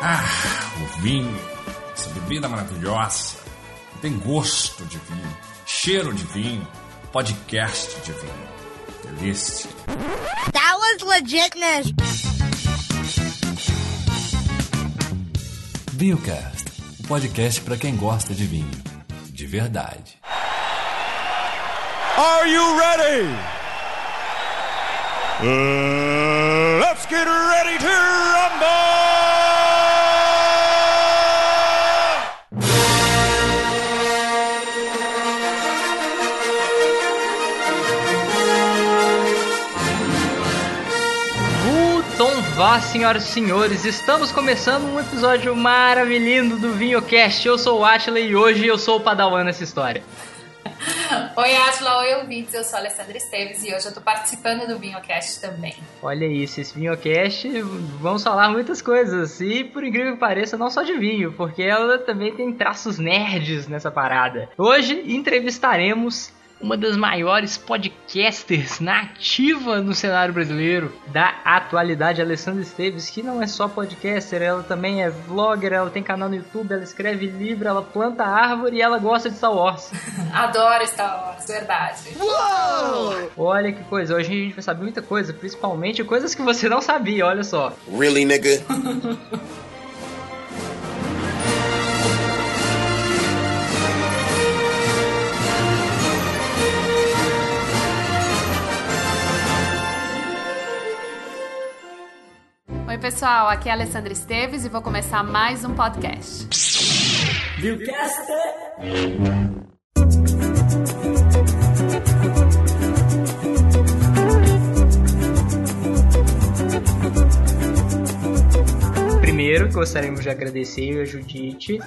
Ah, o vinho, essa bebida maravilhosa, tem gosto de vinho, cheiro de vinho, podcast de vinho. Delícia. That was legitness. VinhoCast, o podcast para quem gosta de vinho. De verdade. Are you ready? Uh, let's get ready to rumble! Vá, senhoras e senhores, estamos começando um episódio maravilhoso do VinhoCast. Eu sou o Atila e hoje eu sou o Padawan nessa história. Oi, Atila, oi, ouvintes. Eu sou a Alessandra Esteves e hoje eu tô participando do VinhoCast também. Olha isso, esse VinhoCast, vamos falar muitas coisas. E por incrível que pareça, não só de vinho, porque ela também tem traços nerds nessa parada. Hoje entrevistaremos uma das maiores podcasters na ativa no cenário brasileiro da atualidade, Alessandra Esteves, que não é só podcaster, ela também é vlogger, ela tem canal no YouTube, ela escreve livro, ela planta árvore e ela gosta de Star Wars. Adoro Star Wars, verdade. Olha que coisa, hoje a gente vai saber muita coisa, principalmente coisas que você não sabia, olha só. Really, nigga? pessoal, aqui é a Alessandra Esteves e vou começar mais um podcast. Primeiro, gostaríamos de agradecer a Judite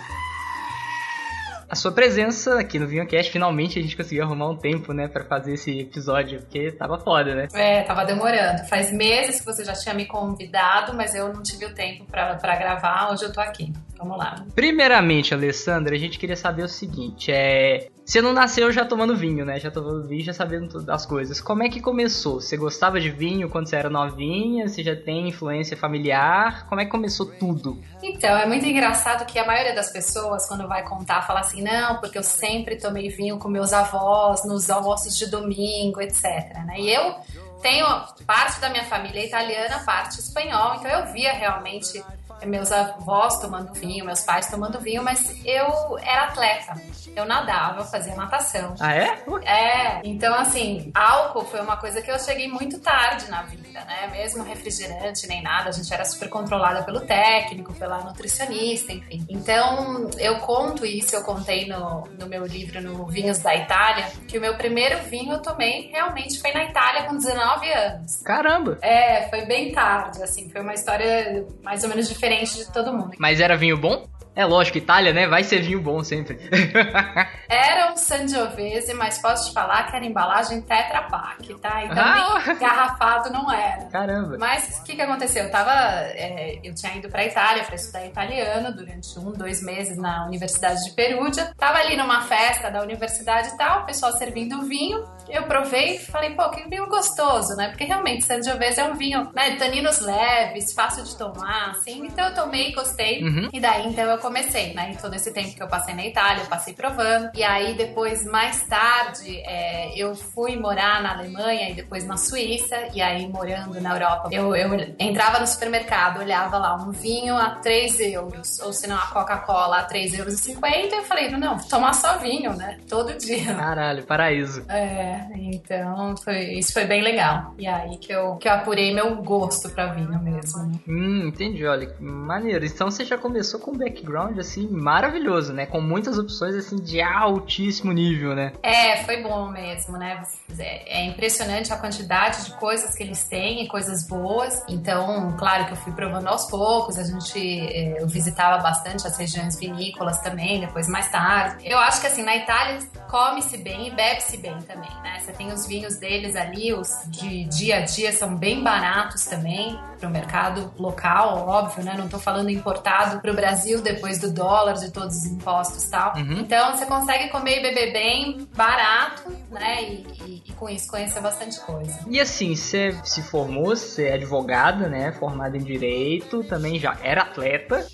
a sua presença aqui no VinhoCast. Finalmente a gente conseguiu arrumar um tempo, né, pra fazer esse episódio, porque tava foda, né? É, tava demorando. Faz meses que você já tinha me convidado, mas eu não tive o tempo pra, pra gravar. Hoje eu tô aqui. Vamos lá. Primeiramente, Alessandra, a gente queria saber o seguinte, é... Você não nasceu já tomando vinho, né? Já tomando vinho, já sabendo das coisas. Como é que começou? Você gostava de vinho quando você era novinha? Você já tem influência familiar? Como é que começou tudo? Então, é muito engraçado que a maioria das pessoas, quando vai contar, fala assim: não, porque eu sempre tomei vinho com meus avós, nos almoços de domingo, etc. Né? E eu tenho parte da minha família italiana, parte espanhola, então eu via realmente meus avós tomando vinho, meus pais tomando vinho, mas eu era atleta. Eu nadava, fazia natação. Ah, é? É, então assim, álcool foi uma coisa que eu cheguei muito tarde na vida, né? Mesmo refrigerante nem nada, a gente era super controlada pelo técnico, pela nutricionista, enfim. Então eu conto isso, eu contei no, no meu livro, no Vinhos da Itália, que o meu primeiro vinho eu tomei realmente foi na Itália com 19 anos. Caramba! É, foi bem tarde, assim, foi uma história mais ou menos diferente de todo mundo. Mas era vinho bom? É lógico, Itália, né? Vai ser vinho bom sempre. Era um Sangiovese, mas posso te falar que era embalagem Tetra Pak, tá? Então Ah! garrafado não era. Caramba. Mas o que, que aconteceu? Eu tava. é, eu tinha ido pra Itália pra estudar italiano durante um, dois meses na Universidade de Perugia. Tava ali numa festa da universidade e tal, o pessoal servindo vinho. Eu provei e falei, pô, que vinho gostoso, né? Porque realmente Sangiovese é um vinho, né? Taninos leves, fácil de tomar, assim. Então eu tomei, gostei. Uhum. E daí então eu comecei, né? Em todo esse tempo que eu passei na Itália, eu passei provando. E aí depois, mais tarde, é, eu fui morar na Alemanha e depois na Suíça. E aí morando na Europa, eu, eu entrava no supermercado, olhava lá um vinho a 3 euros, ou se não a Coca-Cola a 3,50 euros. E eu falei, não, tomar só vinho, né? Todo dia. Caralho, paraíso. É, então foi, isso foi bem legal. E aí que eu, que eu apurei meu gosto pra vinho mesmo. Hum, entendi, olha, que maneiro. Então você já começou com um background, assim, maravilhoso, né? Com muitas opções, assim, de altíssimo nível, né? É, foi bom mesmo, né? É é impressionante a quantidade de coisas que eles têm e coisas boas. Então, claro que eu fui provando aos poucos. A gente, é, eu visitava bastante as regiões vinícolas também, depois mais tarde. Eu acho que assim, na Itália come-se bem e bebe-se bem também, né? Você tem os vinhos deles ali, os de dia a dia são bem baratos também para o mercado local, óbvio, né? Não tô falando importado para o Brasil depois depois do dólar, de todos os impostos e tal. Uhum. Então você consegue comer e beber bem, barato, né? E, e- e com isso conhecer bastante coisa. E assim, você se formou, você é advogada, né? Formada em Direito, também já era atleta.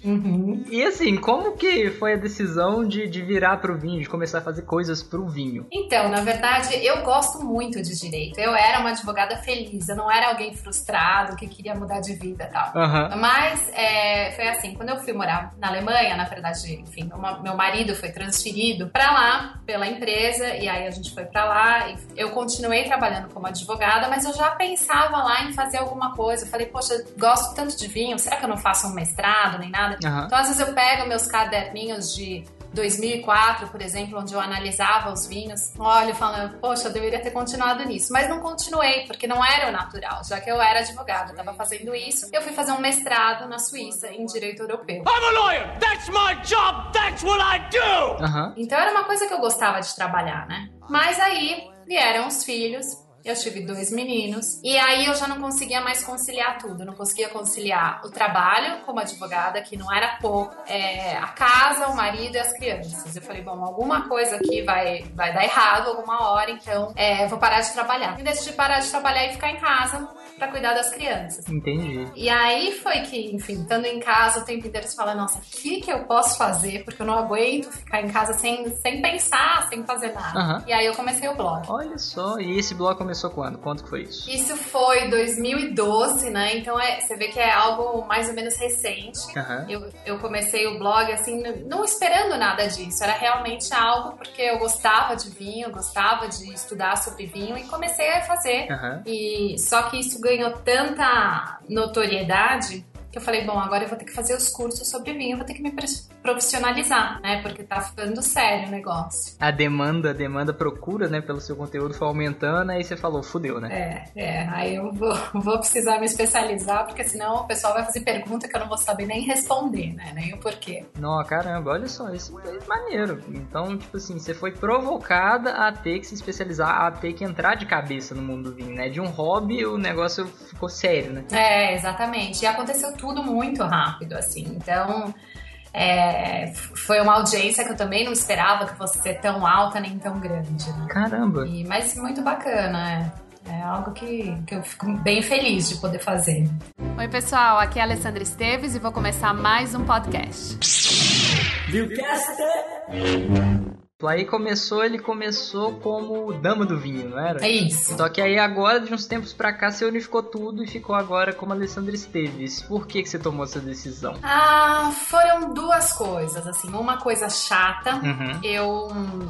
E assim, como que foi a decisão de, de virar pro vinho, de começar a fazer coisas pro vinho? Então, na verdade, eu gosto muito de direito. Eu era uma advogada feliz, eu não era alguém frustrado que queria mudar de vida e tal. Aham. Mas é, foi assim, quando eu fui morar na Alemanha, na verdade, enfim, meu, meu marido foi transferido pra lá pela empresa e aí a gente foi pra lá e eu continuei trabalhando como advogada, mas eu já pensava lá em fazer alguma coisa. Eu falei, poxa, gosto tanto de vinho, será que eu não faço um mestrado nem nada? Aham. Então, às vezes eu pego meus caderninhos de 2004, por exemplo, onde eu analisava os vinhos, olho falando, poxa, eu deveria ter continuado nisso. Mas não continuei, porque não era o natural, já que eu era advogada, eu estava fazendo isso. Eu fui fazer um mestrado na Suíça em Direito Europeu. I'm a lawyer. That's my job. That's what I do. Aham. Então era uma coisa que eu gostava de trabalhar, né? Mas aí vieram os filhos. Eu tive dois meninos e aí eu já não conseguia mais conciliar tudo. Não conseguia conciliar o trabalho como advogada, que não era pouco, é, a casa, o marido e as crianças. Eu falei, bom, alguma coisa aqui vai, vai dar errado alguma hora, então é, vou parar de trabalhar. E decidi parar de trabalhar e ficar em casa pra cuidar das crianças. Entendi. E aí foi que, enfim, estando em casa o tempo inteiro, você fala, nossa, o que que eu posso fazer? Porque eu não aguento ficar em casa sem, sem pensar, sem fazer nada. Aham. E aí eu comecei o blog. Olha só, e esse blog começou quando? Quanto que foi isso? Isso foi 2012, né? Então é, você vê que é algo mais ou menos recente. Aham. Eu, eu comecei o blog assim, não esperando nada disso. Era realmente algo porque eu gostava de vinho, gostava de estudar sobre vinho e comecei a fazer. Aham. E só que isso ganhou tanta notoriedade que eu falei, bom, agora eu vou ter que fazer os cursos sobre vinho, vou ter que me profissionalizar, né? Porque tá ficando sério o negócio. A demanda, a demanda procura, né, pelo seu conteúdo foi aumentando, aí você falou, fudeu, né? É, é, aí eu vou, vou precisar me especializar, porque senão o pessoal vai fazer pergunta que eu não vou saber nem responder, né? Nem o porquê. Não, caramba, olha só, isso é maneiro. Então, tipo assim, você foi provocada a ter que se especializar, a ter que entrar de cabeça no mundo do vinho, né? De um hobby, o negócio ficou sério, né? É, exatamente. E aconteceu tudo muito rápido, assim. Então, é, foi uma audiência que eu também não esperava que fosse ser tão alta nem tão grande, né? Caramba. E, mas muito bacana, é. É algo que, que eu fico bem feliz de poder fazer. Oi, pessoal, aqui é a Alessandra Esteves e vou começar mais um podcast. Aí começou, ele começou como dama do vinho, não era? É isso. Só que aí agora, de uns tempos pra cá, você unificou tudo e ficou agora como Alessandra Esteves. Por que, que você tomou essa decisão? Ah, foram duas coisas, assim. Uma coisa chata, Uhum. eu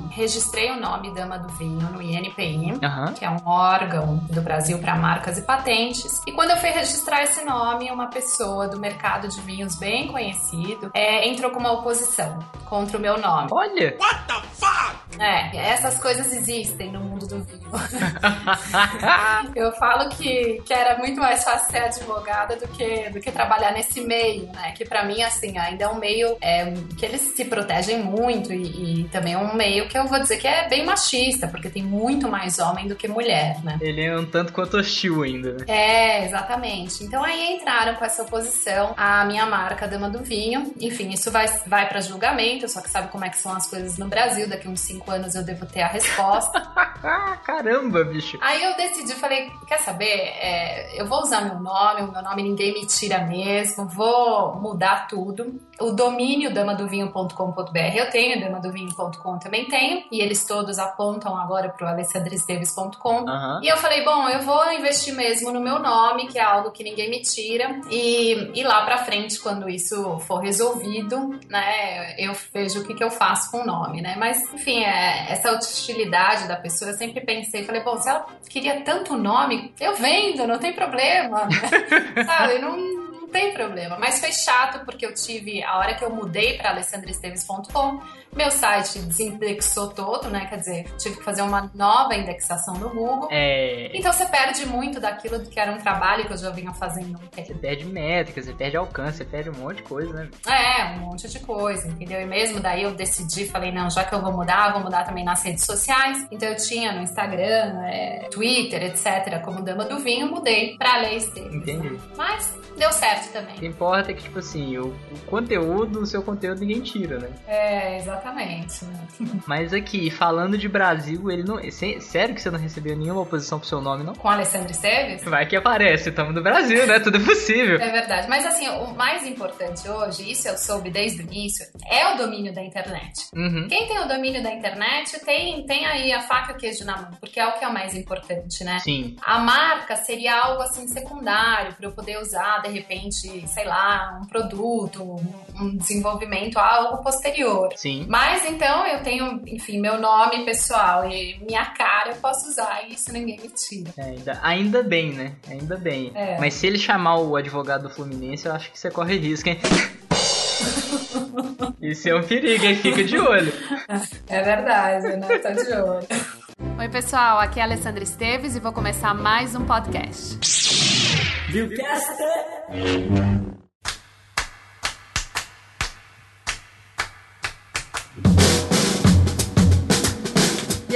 registrei o nome Dama do Vinho no INPI. Aham. que é um órgão do Brasil para marcas e patentes. E quando eu fui registrar esse nome, uma pessoa do mercado de vinhos bem conhecido é, entrou com uma oposição contra o meu nome. Olha! 饭。É, essas coisas existem no mundo do vinho. eu falo que, que era muito mais fácil ser advogada do que, do que trabalhar nesse meio, né? Que pra mim, assim, ainda é um meio é, que eles se protegem muito e, e também é um meio que eu vou dizer que é bem machista, porque tem muito mais homem do que mulher, né? Ele é um tanto quanto hostil ainda, né? É, exatamente. Então aí entraram com essa oposição a minha marca Dama do Vinho. Enfim, isso vai, vai para julgamento, só que sabe como é que são as coisas no Brasil. Daqui uns cinco anos eu devo ter a resposta. Caramba, bicho. aí eu decidi, falei, quer saber? É, eu vou usar meu nome, o meu nome ninguém me tira mesmo, vou mudar tudo. O domínio damadovinho.com.br eu tenho, damadovinho.com também tenho, e eles todos apontam agora pro alessandresteves.com. Aham. E eu falei, bom, eu vou investir mesmo no meu nome, que é algo que ninguém me tira. E, e lá pra frente, quando isso for resolvido, né, eu vejo o que, que eu faço com o nome, né? Mas, enfim, é, essa hostilidade da pessoa, eu sempre pensei, falei, bom, se ela queria tanto nome, eu vendo, não tem problema, né? Sabe, não, não tem problema. Mas foi chato porque eu tive, a hora que eu mudei para alessandresteves.com, meu site desindexou todo, né? Quer dizer, tive que fazer uma nova indexação no Google. É. Então você perde muito daquilo que era um trabalho que eu já vinha fazendo Você perde métricas, você perde alcance, você perde um monte de coisa, né? É, um monte de coisa, entendeu? E mesmo daí eu decidi, falei, não, já que eu vou mudar, vou mudar também nas redes sociais. Então eu tinha no Instagram, é, Twitter, etc., como Dama do Vinho, mudei pra Lei Esteves. Entendi. Mas deu certo também. O que importa é que, tipo assim, o, o conteúdo, o seu conteúdo ninguém tira, né? É, exatamente. Né? Mas aqui, falando de Brasil, ele não. sé- Sério que você não recebeu nenhuma oposição pro seu nome, não? Com Alessandro Esteves? Vai que aparece, estamos no Brasil, né? Tudo é possível. É verdade. Mas assim, o mais importante hoje, isso eu soube desde o início, é o domínio da internet. Uhum. Quem tem o domínio da internet tem, tem aí a faca e o queijo na mão, porque é o que é o mais importante, né? Sim. A marca seria algo assim secundário para eu poder usar de repente, sei lá, um produto, um um desenvolvimento, algo posterior. Sim. Mas então eu tenho, enfim, meu nome pessoal e minha cara eu posso usar e isso ninguém me tira. É, ainda, ainda bem, né? Ainda bem. É. Mas se ele chamar o advogado do Fluminense, eu acho que você corre risco, hein? Isso é um perigo, hein? Fica de olho. É verdade, né? Tô de olho. Oi, pessoal, aqui é a Alessandra Esteves e vou começar mais um podcast. Rivecast!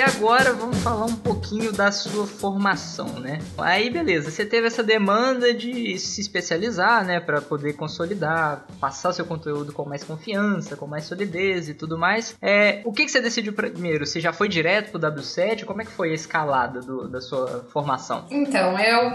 E agora vamos falar um pouquinho da sua formação, né? Aí beleza, você teve essa demanda de se especializar, né, Pra poder consolidar, passar seu conteúdo com mais confiança, com mais solidez e tudo mais. É, o que, que você decidiu primeiro? Você já foi direto pro W7? Como é que foi a escalada do- da sua formação? Então, eu,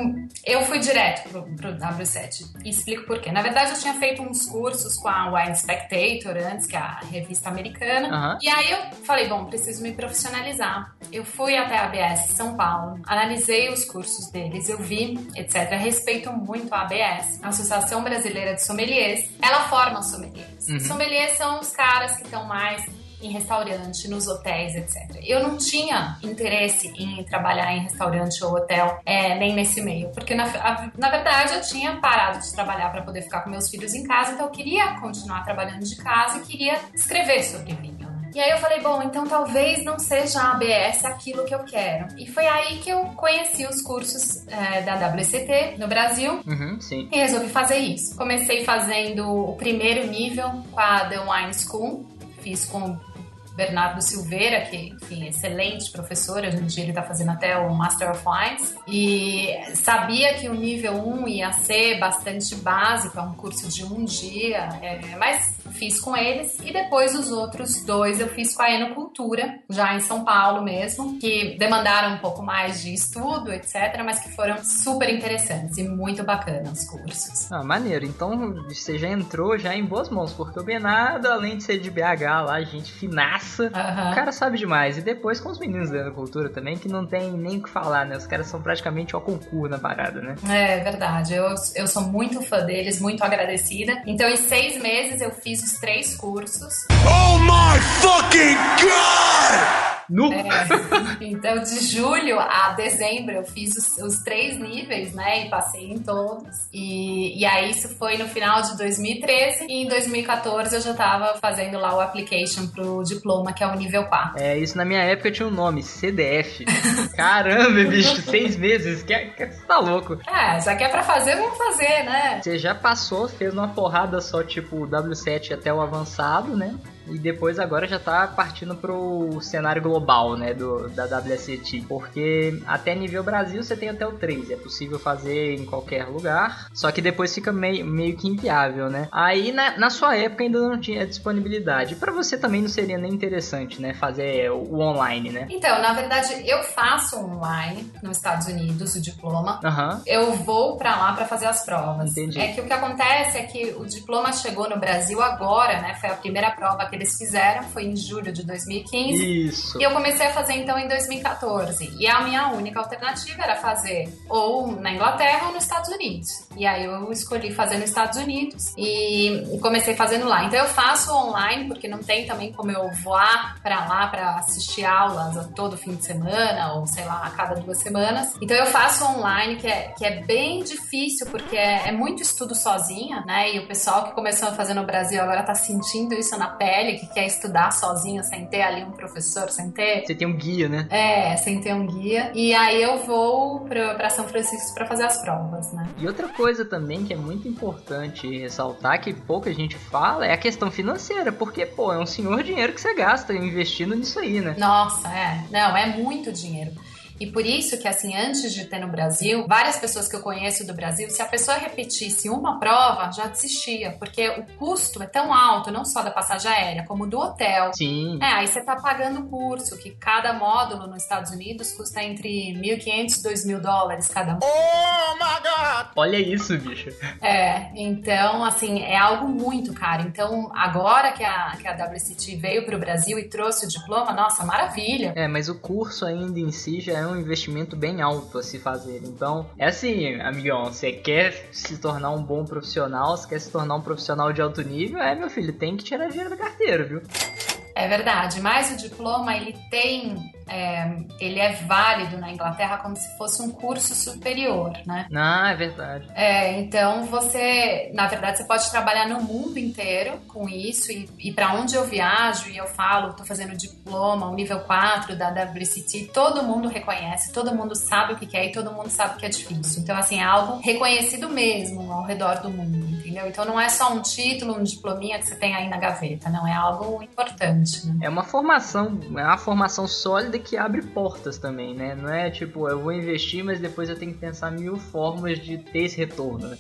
eu fui direto pro, pro W7. E explico por quê. Na verdade, eu tinha feito uns cursos com a Wine Spectator antes, que é a revista americana. Aham. E aí eu falei, bom, preciso me profissionalizar. Eu fui até a ABS São Paulo, analisei os cursos deles, eu vi, etc. Respeito muito a ABS, a Associação Brasileira de Sommeliers. Ela forma sommeliers. Uhum. Sommeliers são os caras que estão mais em restaurante, nos hotéis, etc. Eu não tinha interesse em trabalhar em restaurante ou hotel, é, nem nesse meio, porque na, a- na verdade eu tinha parado de trabalhar para poder ficar com meus filhos em casa, então eu queria continuar trabalhando de casa e queria escrever sobre vinho. E aí eu falei, bom, então talvez não seja a ABS aquilo que eu quero. E foi aí que eu conheci os cursos é, da WCT no Brasil Uhum, sim. e resolvi fazer isso. Comecei fazendo o primeiro nível com a The Wine School. Fiz com Bernardo Silveira, que, enfim, excelente professor. Hoje em dia ele está fazendo até o Master of Wines. E sabia que o nível 1 ia ser bastante básico, é um curso de um dia. é, mas fiz com eles. E depois os outros dois eu fiz com a Enocultura, já em São Paulo mesmo, que demandaram um pouco mais de estudo, etc., mas que foram super interessantes e muito bacanas os cursos. Ah, maneiro. Então você já entrou já em boas mãos, porque o Bernardo, além de ser de BH lá, gente finaça, Aham. o cara sabe demais. E depois com os meninos da cultura também, que não tem nem o que falar, né? Os caras são praticamente o concurso na parada, né? É verdade, eu, eu sou muito fã deles, muito agradecida. Então, em seis meses, eu fiz os três cursos. Oh my fucking god! Nu! É, então, de julho a dezembro, eu fiz os, os três níveis, né? E passei em todos. E, e aí, isso foi no final de 2013. E em 2014, eu já tava fazendo lá o application pro diploma, que é o nível 4. É, isso na minha época tinha um nome, CDF. Caramba, bicho, seis meses, que, que, você tá louco. É, já que é pra fazer, vamos fazer, né? Você já passou, fez uma porrada só, tipo, o W7 até o avançado, né? E depois agora já tá partindo pro cenário global, né, do, da WSET. Porque até nível Brasil você tem até o 3, é possível fazer em qualquer lugar, só que depois fica meio, meio que inviável, né? Aí na, na sua época ainda não tinha disponibilidade. Pra você também não seria nem interessante, né, fazer o online, né? Então, na verdade, eu faço online nos Estados Unidos o diploma. Aham. Eu vou pra lá pra fazer as provas. Entendi. É que o que acontece é que o diploma chegou no Brasil agora, né? Foi a primeira prova que eles fizeram, foi em julho de 2015. Isso. E eu comecei a fazer então em 2014. E a minha única alternativa era fazer ou na Inglaterra ou nos Estados Unidos. E aí eu escolhi fazer nos Estados Unidos e comecei fazendo lá. Então eu faço online porque não tem também como eu voar pra lá pra assistir aulas a todo fim de semana ou sei lá, a cada duas semanas. Então eu faço online que é, que é bem difícil porque é, é muito estudo sozinha, né? E o pessoal que começou a fazer no Brasil agora tá sentindo isso na pele, que quer estudar sozinho sem ter ali um professor, sem ter Você tem um guia, né? é, sem ter um guia. E aí eu vou pra, pra São Francisco pra fazer as provas, né? E outra coisa também que é muito importante ressaltar, que pouca gente fala, é a questão financeira, porque, pô, é um senhor dinheiro que você gasta investindo nisso aí, né? Nossa, é. Não, é muito dinheiro. E por isso que, assim, antes de ter no Brasil, várias pessoas que eu conheço do Brasil, se a pessoa repetisse uma prova, já desistia, porque o custo é tão alto, não só da passagem aérea, como do hotel. Sim. É, aí você tá pagando o curso, que cada módulo nos Estados Unidos custa entre 1.500 e 2.000 dólares cada um. Olha isso, bicho. É, então, assim, é algo muito caro. Então, agora que a, que a WCT veio pro Brasil e trouxe o diploma, nossa, maravilha. É, mas o curso ainda em si já é um investimento bem alto a se fazer. Então, é assim, amigão, você quer se tornar um bom profissional, você quer se tornar um profissional de alto nível, é, meu filho, tem que tirar dinheiro da carteira, viu? É verdade, mas o diploma ele tem, é, ele é válido na Inglaterra como se fosse um curso superior, né? Ah, é verdade. É, então você, na verdade, você pode trabalhar no mundo inteiro com isso e, e para onde eu viajo e eu falo, tô fazendo diploma, o nível 4 da WCT, todo mundo reconhece, todo mundo sabe o que é e todo mundo sabe que é difícil. Então, assim, é algo reconhecido mesmo ao redor do mundo, entendeu? Então não é só um título, um diplominha que você tem aí na gaveta, não, é algo importante. Né? É uma formação, é uma formação sólida que abre portas também, né? Não é tipo, eu vou investir, mas depois eu tenho que pensar mil formas de ter esse retorno, né?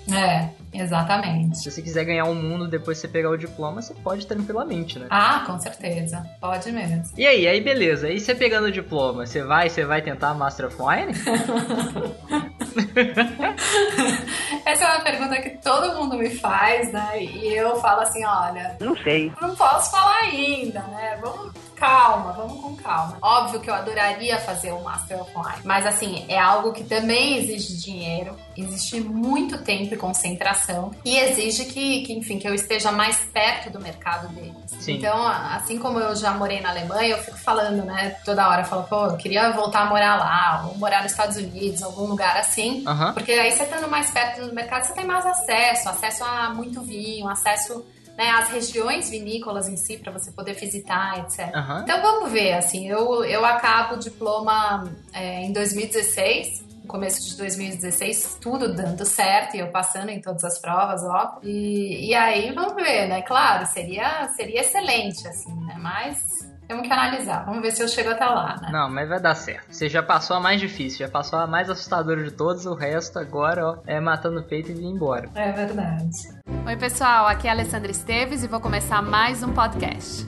É, exatamente. Se você quiser ganhar o um mundo depois de você pegar o diploma, você pode tranquilamente, né? Ah, com certeza. Pode mesmo. E aí, aí beleza. E você pegando o diploma, você vai, você vai tentar Master of Wine? Essa é uma pergunta que todo mundo me faz, né? E eu falo assim, olha, não sei. Não posso falar ainda, né? Vamos calma, vamos com calma. Óbvio que eu adoraria fazer o Master of Wine, mas assim, é algo que também exige dinheiro, exige muito tempo e concentração e exige que, que enfim, que eu esteja mais perto do mercado deles. Sim. Então, assim como eu já morei na Alemanha, eu fico falando, né, toda hora, eu falo, pô, eu queria voltar a morar lá, ou morar nos Estados Unidos, algum lugar assim, Aham. porque aí você estando mais perto do mercado, você tem mais acesso, acesso a muito vinho, acesso né, às regiões vinícolas em si para você poder visitar, etc. Aham. Então vamos ver, assim, eu, eu acabo o diploma é, em 2016. No começo de 2016, tudo dando certo e eu passando em todas as provas, ó. E, e aí vamos ver, né? Claro, seria, seria excelente, assim, né? Mas temos que analisar. Vamos ver se eu chego até lá, né? Não, mas vai dar certo. Você já passou a mais difícil, já passou a mais assustadora de todos, o resto agora, ó, é matando o peito e vir embora. É verdade. Oi, pessoal, aqui é a Alessandra Esteves e vou começar mais um podcast.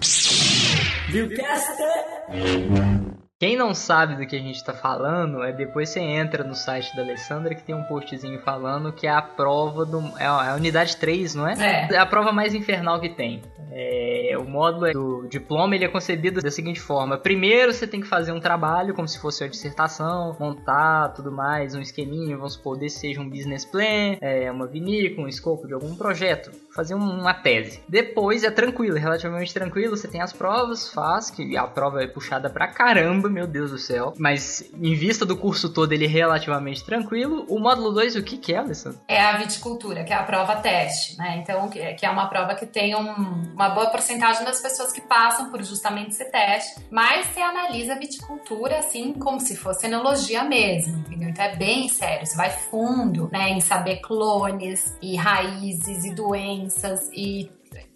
Quem não sabe do que a gente tá falando, é depois você entra no site da Alessandra que tem um postzinho falando que é a prova do. É a, é unidade 3, não é? É. a prova mais infernal que tem. É, o módulo do diploma ele é concebido da seguinte forma: primeiro você tem que fazer um trabalho, como se fosse uma dissertação, montar tudo mais, um esqueminha, vamos supor, desse seja um business plan, é, uma vinícola, um escopo de algum projeto, fazer um- uma tese. Depois é tranquilo, é relativamente tranquilo, você tem as provas, faz, que a prova é puxada pra caramba, meu Deus do céu. Mas em vista do curso todo, ele é relativamente tranquilo. O módulo 2, o que que é, Alessandro? é a viticultura, que é a prova teste, né? Então, que é uma prova que tem um- uma boa porcentagem das pessoas que passam por justamente esse teste, mas você analisa a viticultura assim como se fosse enologia mesmo, entendeu? Então é bem sério, você vai fundo, né, em saber clones e raízes e doenças e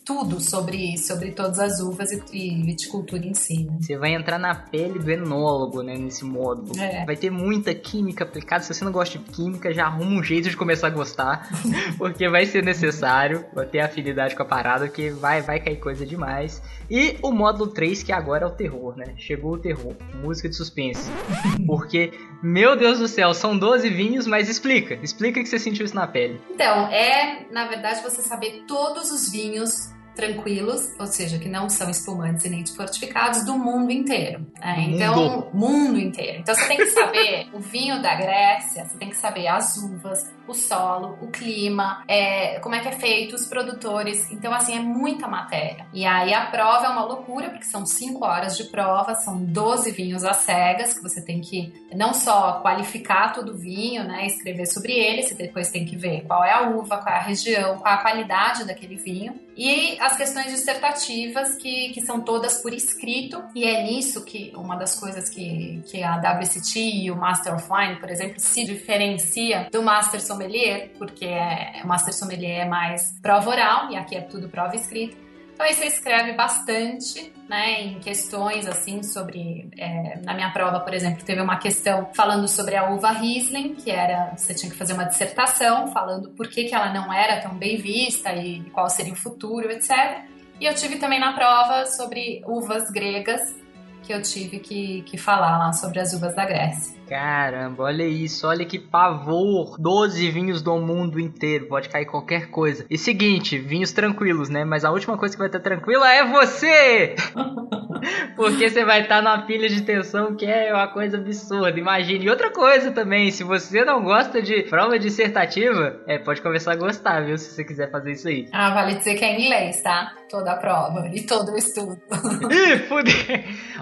tudo sobre, sobre todas as uvas e, e viticultura em si, né? Você vai entrar na pele do enólogo, né, nesse módulo. É. Vai ter muita química aplicada. Se você não gosta de química, já arruma um jeito de começar a gostar, porque vai ser necessário, vai ter afinidade com a parada, porque vai, vai cair coisa demais. E o módulo 3, que agora é o terror, né? Chegou o terror, música de suspense. Porque, meu Deus do céu, são 12 vinhos, mas explica, explica que você sentiu isso na pele. Então, é, na verdade, você saber todos os vinhos tranquilos, ou seja, que não são espumantes e nem fortificados do mundo inteiro. né? Então, mundo. inteiro. Então, você tem que saber o vinho da Grécia, você tem que saber as uvas, o solo, o clima, é, como é que é feito, os produtores. Então, assim, é muita matéria. E aí a prova é uma loucura, porque são 5 horas de prova, são 12 vinhos às cegas, que você tem que não só qualificar todo o vinho, né, escrever sobre ele, você depois tem que ver qual é a uva, qual é a região, qual é a qualidade daquele vinho. E as questões dissertativas, que, que são todas por escrito, e é nisso que uma das coisas que, que a WCT e o Master of Wine, por exemplo, se diferencia do Master Sommelier, porque é, o Master Sommelier é mais prova oral, e aqui é tudo prova escrita. Então aí você escreve bastante, né, em questões assim sobre, é, na minha prova, por exemplo, teve uma questão falando sobre a uva Riesling, que era, você tinha que fazer uma dissertação falando por que, que ela não era tão bem vista e qual seria o futuro, etc. E eu tive também na prova sobre uvas gregas, que eu tive que, que falar lá sobre as uvas da Grécia. Caramba, olha isso, olha que pavor. 12 vinhos do mundo inteiro, pode cair qualquer coisa. E seguinte, vinhos tranquilos, né? Mas a última coisa que vai estar tranquila é você! Porque você vai estar numa pilha de tensão que é uma coisa absurda, imagine. E outra coisa também, se você não gosta de prova dissertativa, é, pode começar a gostar, viu? Se você quiser fazer isso aí. Ah, vale dizer que é em inglês, tá? Toda a prova e todo o estudo. Ih, fudeu!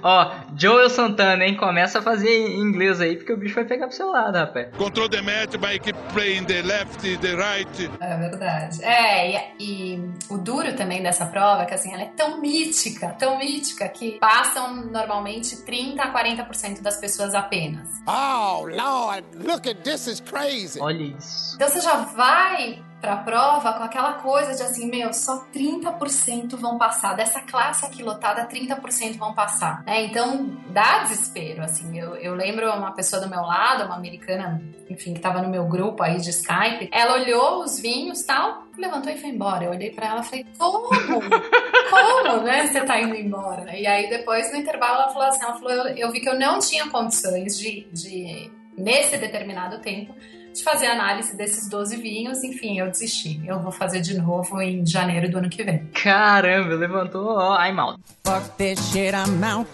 Ó, Joel Santana, hein? Começa a fazer inglês aí, porque o bicho vai pegar pro seu lado, rapaz. Control the match by keep playing the left, the right. É verdade. É, e, e o duro também dessa prova é que assim, ela é tão mítica, tão mítica, que passam normalmente 30 a 40% das pessoas apenas. Oh, Lord, look at this is crazy. Olha isso. Então você já vai pra prova com aquela coisa de assim, meu, só 30% vão passar. Dessa classe aqui lotada, 30% vão passar. É, então dá desespero, assim. Eu, eu lembro uma pessoa do meu lado, uma americana, enfim, que tava no meu grupo aí de Skype. Ela olhou os vinhos tal, levantou e foi embora. Eu olhei pra ela e falei, como? Como, né? Você tá indo embora? E aí depois, no intervalo, ela falou assim, ela falou, eu, eu vi que eu não tinha condições de, de nesse determinado tempo, de fazer análise desses 12 vinhos, enfim, eu desisti. Eu vou fazer de novo em janeiro do ano que vem. Caramba, levantou, ó, I'm out. Fuck this shit, I'm out.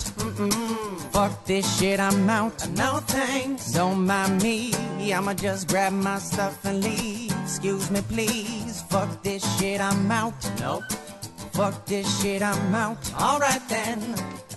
Fuck this shit, I'm out. No thanks. Don't mind me. I'ma just grab my stuff and leave. Excuse me, please. Fuck this shit, I'm out. Nope. Fuck this shit, I'm out. Alright then.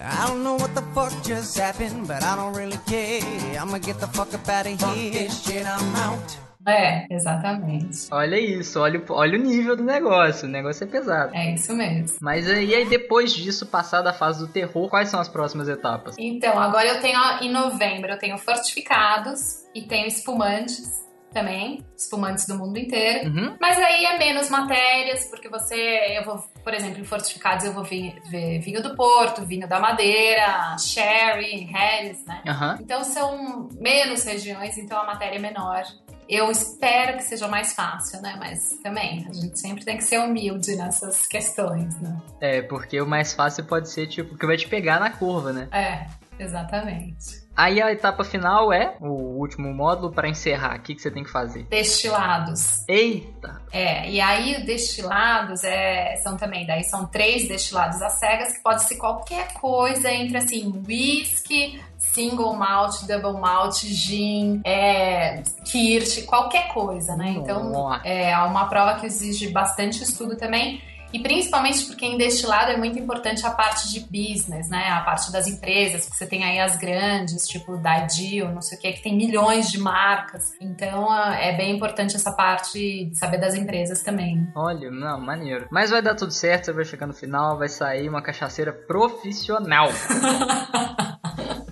I don't know what the fuck just happened, but I don't really care. I'ma get the fuck up out of here. Fuck this shit, I'm out. É, exatamente. Olha isso, olha, o- olha o nível do negócio. O negócio é pesado. É isso mesmo. Mas aí, aí depois disso, passada a fase do terror, quais são as próximas etapas? Então, agora eu tenho ó, em novembro, eu tenho fortificados e tenho espumantes também, espumantes do mundo inteiro. Uhum. Mas aí é menos matérias, porque você, eu vou, por exemplo, em fortificados eu vou vi- ver vinho do Porto, vinho da Madeira, sherry, Harris, né? Aham. Então são menos regiões, então a matéria é menor. Eu espero que seja mais fácil, né? Mas também, a gente sempre tem que ser humilde nessas questões, né? É, porque o mais fácil pode ser, tipo, que vai te pegar na curva, né? É, exatamente. Aí a etapa final é o último módulo para encerrar. O que, que você tem que fazer? Destilados. Eita! É, e aí destilados é, são também, daí são três destilados às cegas, que pode ser qualquer coisa entre assim, whisky, single malt, double malt, gin, é, kirsch, qualquer coisa, né? Então Nossa. é uma prova que exige bastante estudo também. E principalmente porque em destilado é muito importante a parte de business, né? A parte das empresas, que você tem aí as grandes, tipo da Ideal, não sei o que, que tem milhões de marcas. Então é bem importante essa parte de saber das empresas também. Olha, não, maneiro. Mas vai dar tudo certo, você vai chegar no final, vai sair uma cachaceira profissional.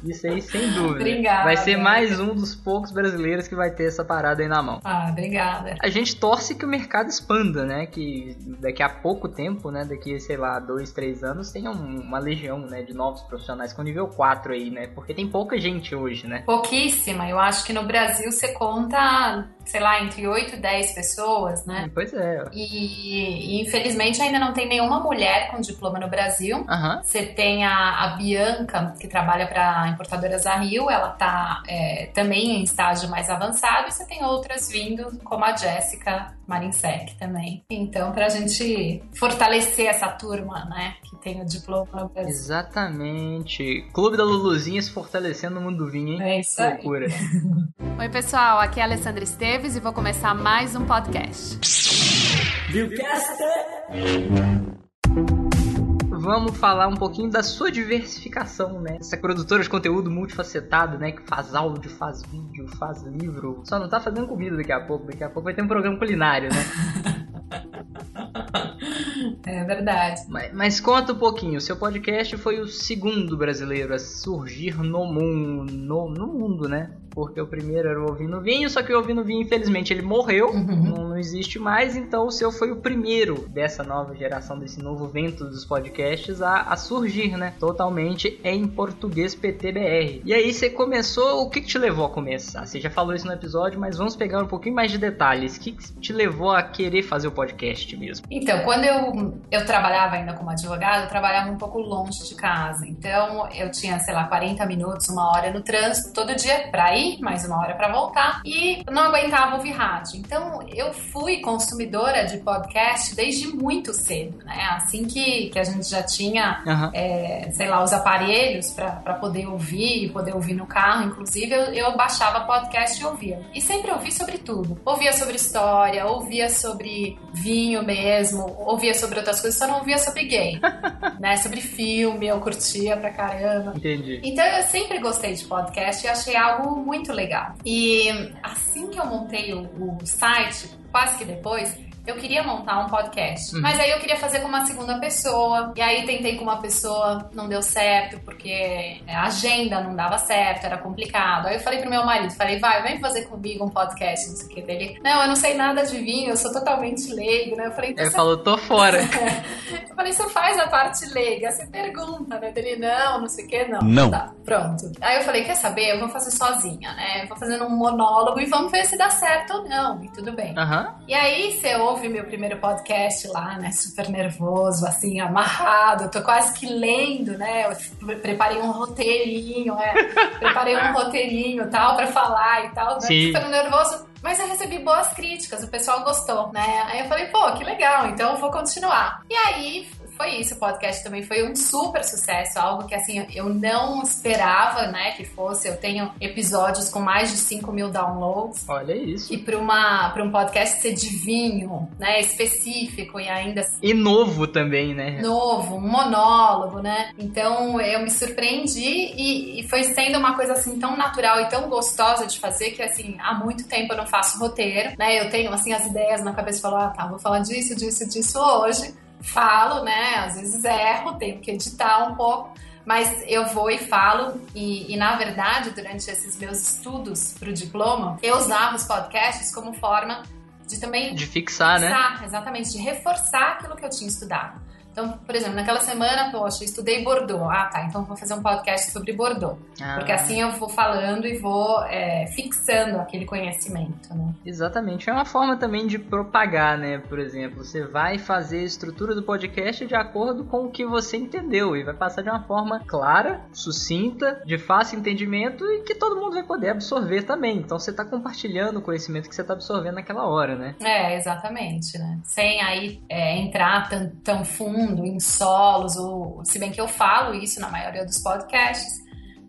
Isso aí, sem dúvida. Obrigada. Vai ser mais um dos poucos brasileiros que vai ter essa parada aí na mão. Ah, obrigada. A gente torce que o mercado expanda, né? Que daqui a pouco tempo, né? Daqui, sei lá, dois, três anos, tenha um- uma legião, né? De novos profissionais com nível 4 aí, né? Porque tem pouca gente hoje, né? Pouquíssima. Eu acho que no Brasil você conta, sei lá, entre 8 e 10 pessoas, né? Pois é. E, e, infelizmente ainda não tem nenhuma mulher com diploma no Brasil. Aham. Você tem a, a Bianca, que trabalha para importadoras a Rio, ela tá é, também em estágio mais avançado, e você tem outras vindo, como a Jéssica Marinsec também. Então, pra gente fortalecer essa turma, né, que tem o diploma no Brasil. Exatamente. Clube da Luluzinha se fortalecendo no mundo do vinho, hein? É isso Que aí. loucura. Oi, pessoal, aqui é a Alessandra Esteves e vou começar mais um podcast. Vamos falar um pouquinho da sua diversificação, né? Essa produtora de conteúdo multifacetada, né? Que faz áudio, faz vídeo, faz livro. Só não tá fazendo comida daqui a pouco. Daqui a pouco vai ter um programa culinário, né? É verdade. mas, mas conta um pouquinho. Seu podcast foi o segundo brasileiro a surgir no mundo, no, no mundo, né? Porque o primeiro era o Ouvindo Vinho, só que o Ouvindo Vinho, infelizmente, ele morreu, uhum. não, não, existe mais, então o seu foi o primeiro dessa nova geração, desse novo vento dos podcasts a, a surgir, né? Totalmente em português PTBR. E aí você começou, o que, que te levou a começar? Você já falou isso no episódio, mas vamos pegar um pouquinho mais de detalhes. O que, que te levou a querer fazer o podcast mesmo? Então, quando eu, eu trabalhava ainda como advogado, eu trabalhava um pouco longe de casa. Então, eu tinha, sei lá, 40 minutos, uma hora no trânsito todo dia para ir, mais uma hora para voltar. E não aguentava ouvir rádio. Então, eu fui consumidora de podcast desde muito cedo, né? Assim que, que a gente já tinha, uhum. é, sei lá, os aparelhos para poder ouvir, poder ouvir no carro, inclusive, eu, eu baixava podcast e ouvia. E sempre ouvi sobre tudo. Ouvia sobre história, ouvia sobre vinho mesmo, ouvia sobre outras coisas, só não ouvia sobre gay, né? Sobre filme, eu curtia pra caramba. Entendi. Então eu sempre gostei de podcast e achei algo muito legal. E assim que eu montei o, o site, quase que depois, eu queria montar um podcast. Uhum. Mas aí eu queria fazer com uma segunda pessoa. E aí tentei com uma pessoa, não deu certo, porque a agenda não dava certo, era complicado. Aí eu falei pro meu marido, falei, vai, vem fazer comigo um podcast, não sei o que dele. Não, eu não sei nada de vinho, eu sou totalmente leigo, né? Eu falei, então Ele você... falou, tô fora. eu falei, você faz a parte leiga, você pergunta, né? Ele, não, não sei o que, não. Não. Tá, pronto. Aí eu falei, quer saber? Eu vou fazer sozinha, né? Eu vou fazendo um monólogo e vamos ver se dá certo ou não. E tudo bem. Uhum. E aí você ouve ouve meu primeiro podcast lá, né? Super nervoso, assim, amarrado. tô quase que lendo, né? Eu preparei um roteirinho, né? preparei um roteirinho tal para falar e tal. Né? Super nervoso. Mas eu recebi boas críticas, o pessoal gostou, né? Aí eu falei, pô, que legal, então eu vou continuar. E aí foi isso, o podcast também foi um super sucesso, algo que assim eu não esperava, né, que fosse. Eu tenho episódios com mais de 5 mil downloads. Olha isso. E para uma para um podcast ser de vinho, né, específico e ainda e novo também, né? Novo, um monólogo, né? Então eu me surpreendi e, e foi sendo uma coisa assim tão natural e tão gostosa de fazer que assim há muito tempo eu não faço roteiro, né? Eu tenho assim as ideias na cabeça e falo, ah, tá, vou falar disso, disso, disso hoje falo, né? Às vezes erro, tenho que editar um pouco, mas eu vou e falo. E, e na verdade, durante esses meus estudos para o diploma, eu usava os podcasts como forma de também. De fixar, né? fixar né? Exatamente, de reforçar aquilo que eu tinha estudado. Então, por exemplo, naquela semana, poxa, estudei Bordeaux. Ah, tá, então vou fazer um podcast sobre Bordeaux. Ah. Porque assim eu vou falando e vou é, fixando aquele conhecimento, né? Exatamente. É uma forma também de propagar, né? Por exemplo, você vai fazer a estrutura do podcast de acordo com o que você entendeu e vai passar de uma forma clara, sucinta, de fácil entendimento e que todo mundo vai poder absorver também. Então você está compartilhando o conhecimento que você está absorvendo naquela hora, né? É, exatamente, né? Sem aí é, entrar tão, tão fundo em solos, ou, se bem que eu falo isso na maioria dos podcasts,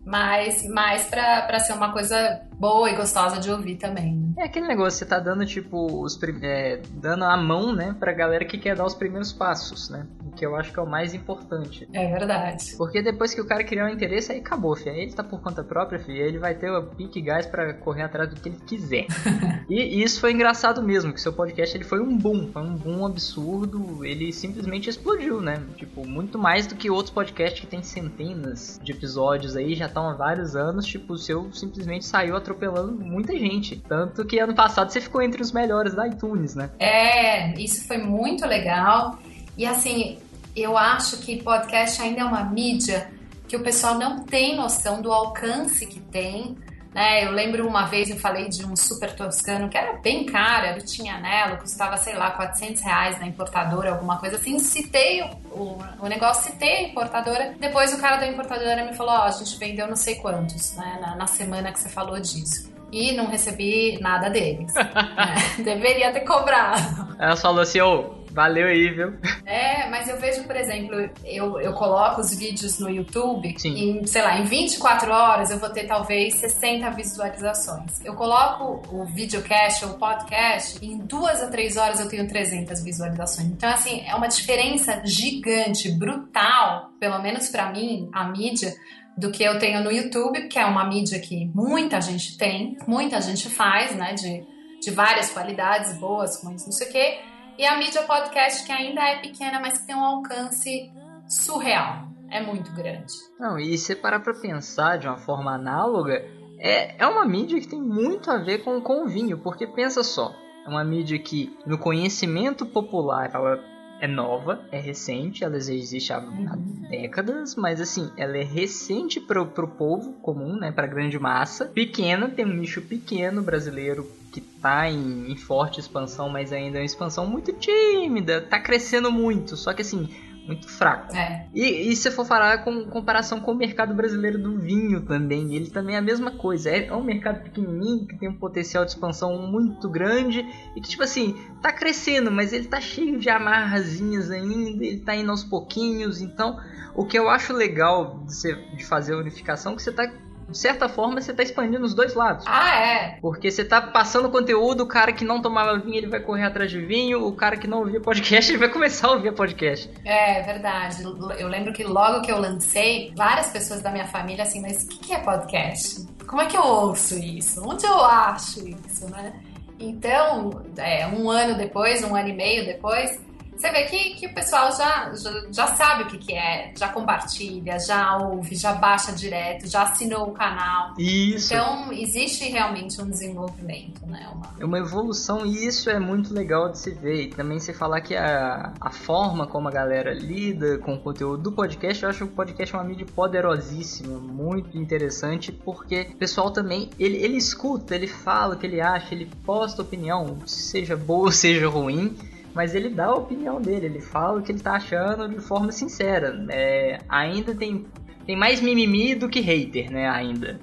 mas mais para ser uma coisa boa e gostosa de ouvir também. Né? É aquele negócio, você tá dando tipo os é, dando a mão, né, pra galera que quer dar os primeiros passos, né? O que eu acho que é o mais importante. É verdade. Porque depois que o cara criar um interesse, aí acabou, filho. Aí ele tá por conta própria, filho. Ele vai ter o pique gás para correr atrás do que ele quiser. e, e, isso foi engraçado mesmo, que seu podcast ele foi um boom, foi um boom absurdo. Ele simplesmente explodiu, né? Tipo, muito mais do que outros podcasts que tem centenas de episódios aí, já estão há vários anos. Tipo, o seu simplesmente saiu atropelando muita gente. Tanto que ano passado você ficou entre os melhores da iTunes, né? É, isso foi muito legal. E assim, eu acho que podcast ainda é uma mídia que o pessoal não tem noção do alcance que tem. Né? Eu lembro uma vez eu falei de um super toscano que era bem caro, era o Tinhanello, custava, sei lá, 400 reais na importadora, alguma coisa assim. Citei o, o, o negócio, citei a importadora. Depois o cara da importadora me falou: Ó, oh, a gente vendeu não sei quantos, né, na, na semana que você falou disso e não recebi nada deles. é, deveria ter cobrado. Ela falou assim, ô, Valeu aí, viu? É, mas eu vejo, por exemplo, eu, eu coloco os vídeos no YouTube Sim. e, sei lá, em 24 horas eu vou ter talvez 60 visualizações. Eu coloco o videocast ou o podcast e em duas a três horas eu tenho 300 visualizações. Então, assim, é uma diferença gigante, brutal, pelo menos para mim, a mídia, do que eu tenho no YouTube, que é uma mídia que muita gente tem, muita gente faz, né, de, de várias qualidades boas, isso, não sei o quê. E a mídia podcast, que ainda é pequena, mas que tem um alcance surreal. É muito grande. Não, e se parar pra pensar de uma forma análoga, é, é uma mídia que tem muito a ver com, com o vinho, porque pensa só, é uma mídia que no conhecimento popular ela é nova, é recente, ela existe há, há décadas, mas assim, ela é recente pro, pro povo comum, né, pra grande massa, pequena, tem um nicho pequeno brasileiro que tá em, em forte expansão, mas ainda é uma expansão muito tímida, tá crescendo muito, só que assim, muito fraco. É. E, e se for falar com comparação com o mercado brasileiro do vinho também, ele também é a mesma coisa. É, é um mercado pequenininho que tem um potencial de expansão muito grande e que, tipo assim, tá crescendo, mas ele tá cheio de amarrazinhas ainda, ele tá indo aos pouquinhos. Então, o que eu acho legal de, você, de fazer a unificação é que você tá de certa forma, você tá expandindo os dois lados. Ah, é? Porque você tá passando conteúdo, o cara que não tomava vinho, ele vai correr atrás de vinho, o cara que não ouvia podcast, ele vai começar a ouvir podcast. É, verdade. Eu lembro que logo que eu lancei, várias pessoas da minha família assim, mas o que é podcast? Como é que eu ouço isso? Onde eu acho isso, né? Então, é, um ano depois, um ano e meio depois, você vê que, que o pessoal já, já, já sabe o que, que é, já compartilha, já ouve, já baixa direto, já assinou o canal. Isso. Então, existe realmente um desenvolvimento, né? Uma... É uma evolução e isso é muito legal de se ver. E também se falar que a, a forma como a galera lida com o conteúdo do podcast, eu acho que o podcast é uma mídia poderosíssima, muito interessante, porque o pessoal também, ele, ele escuta, ele fala o que ele acha, ele posta opinião, seja boa ou seja ruim mas ele dá a opinião dele, ele fala o que ele tá achando de forma sincera. É, ainda tem, tem mais mimimi do que hater, né? Ainda.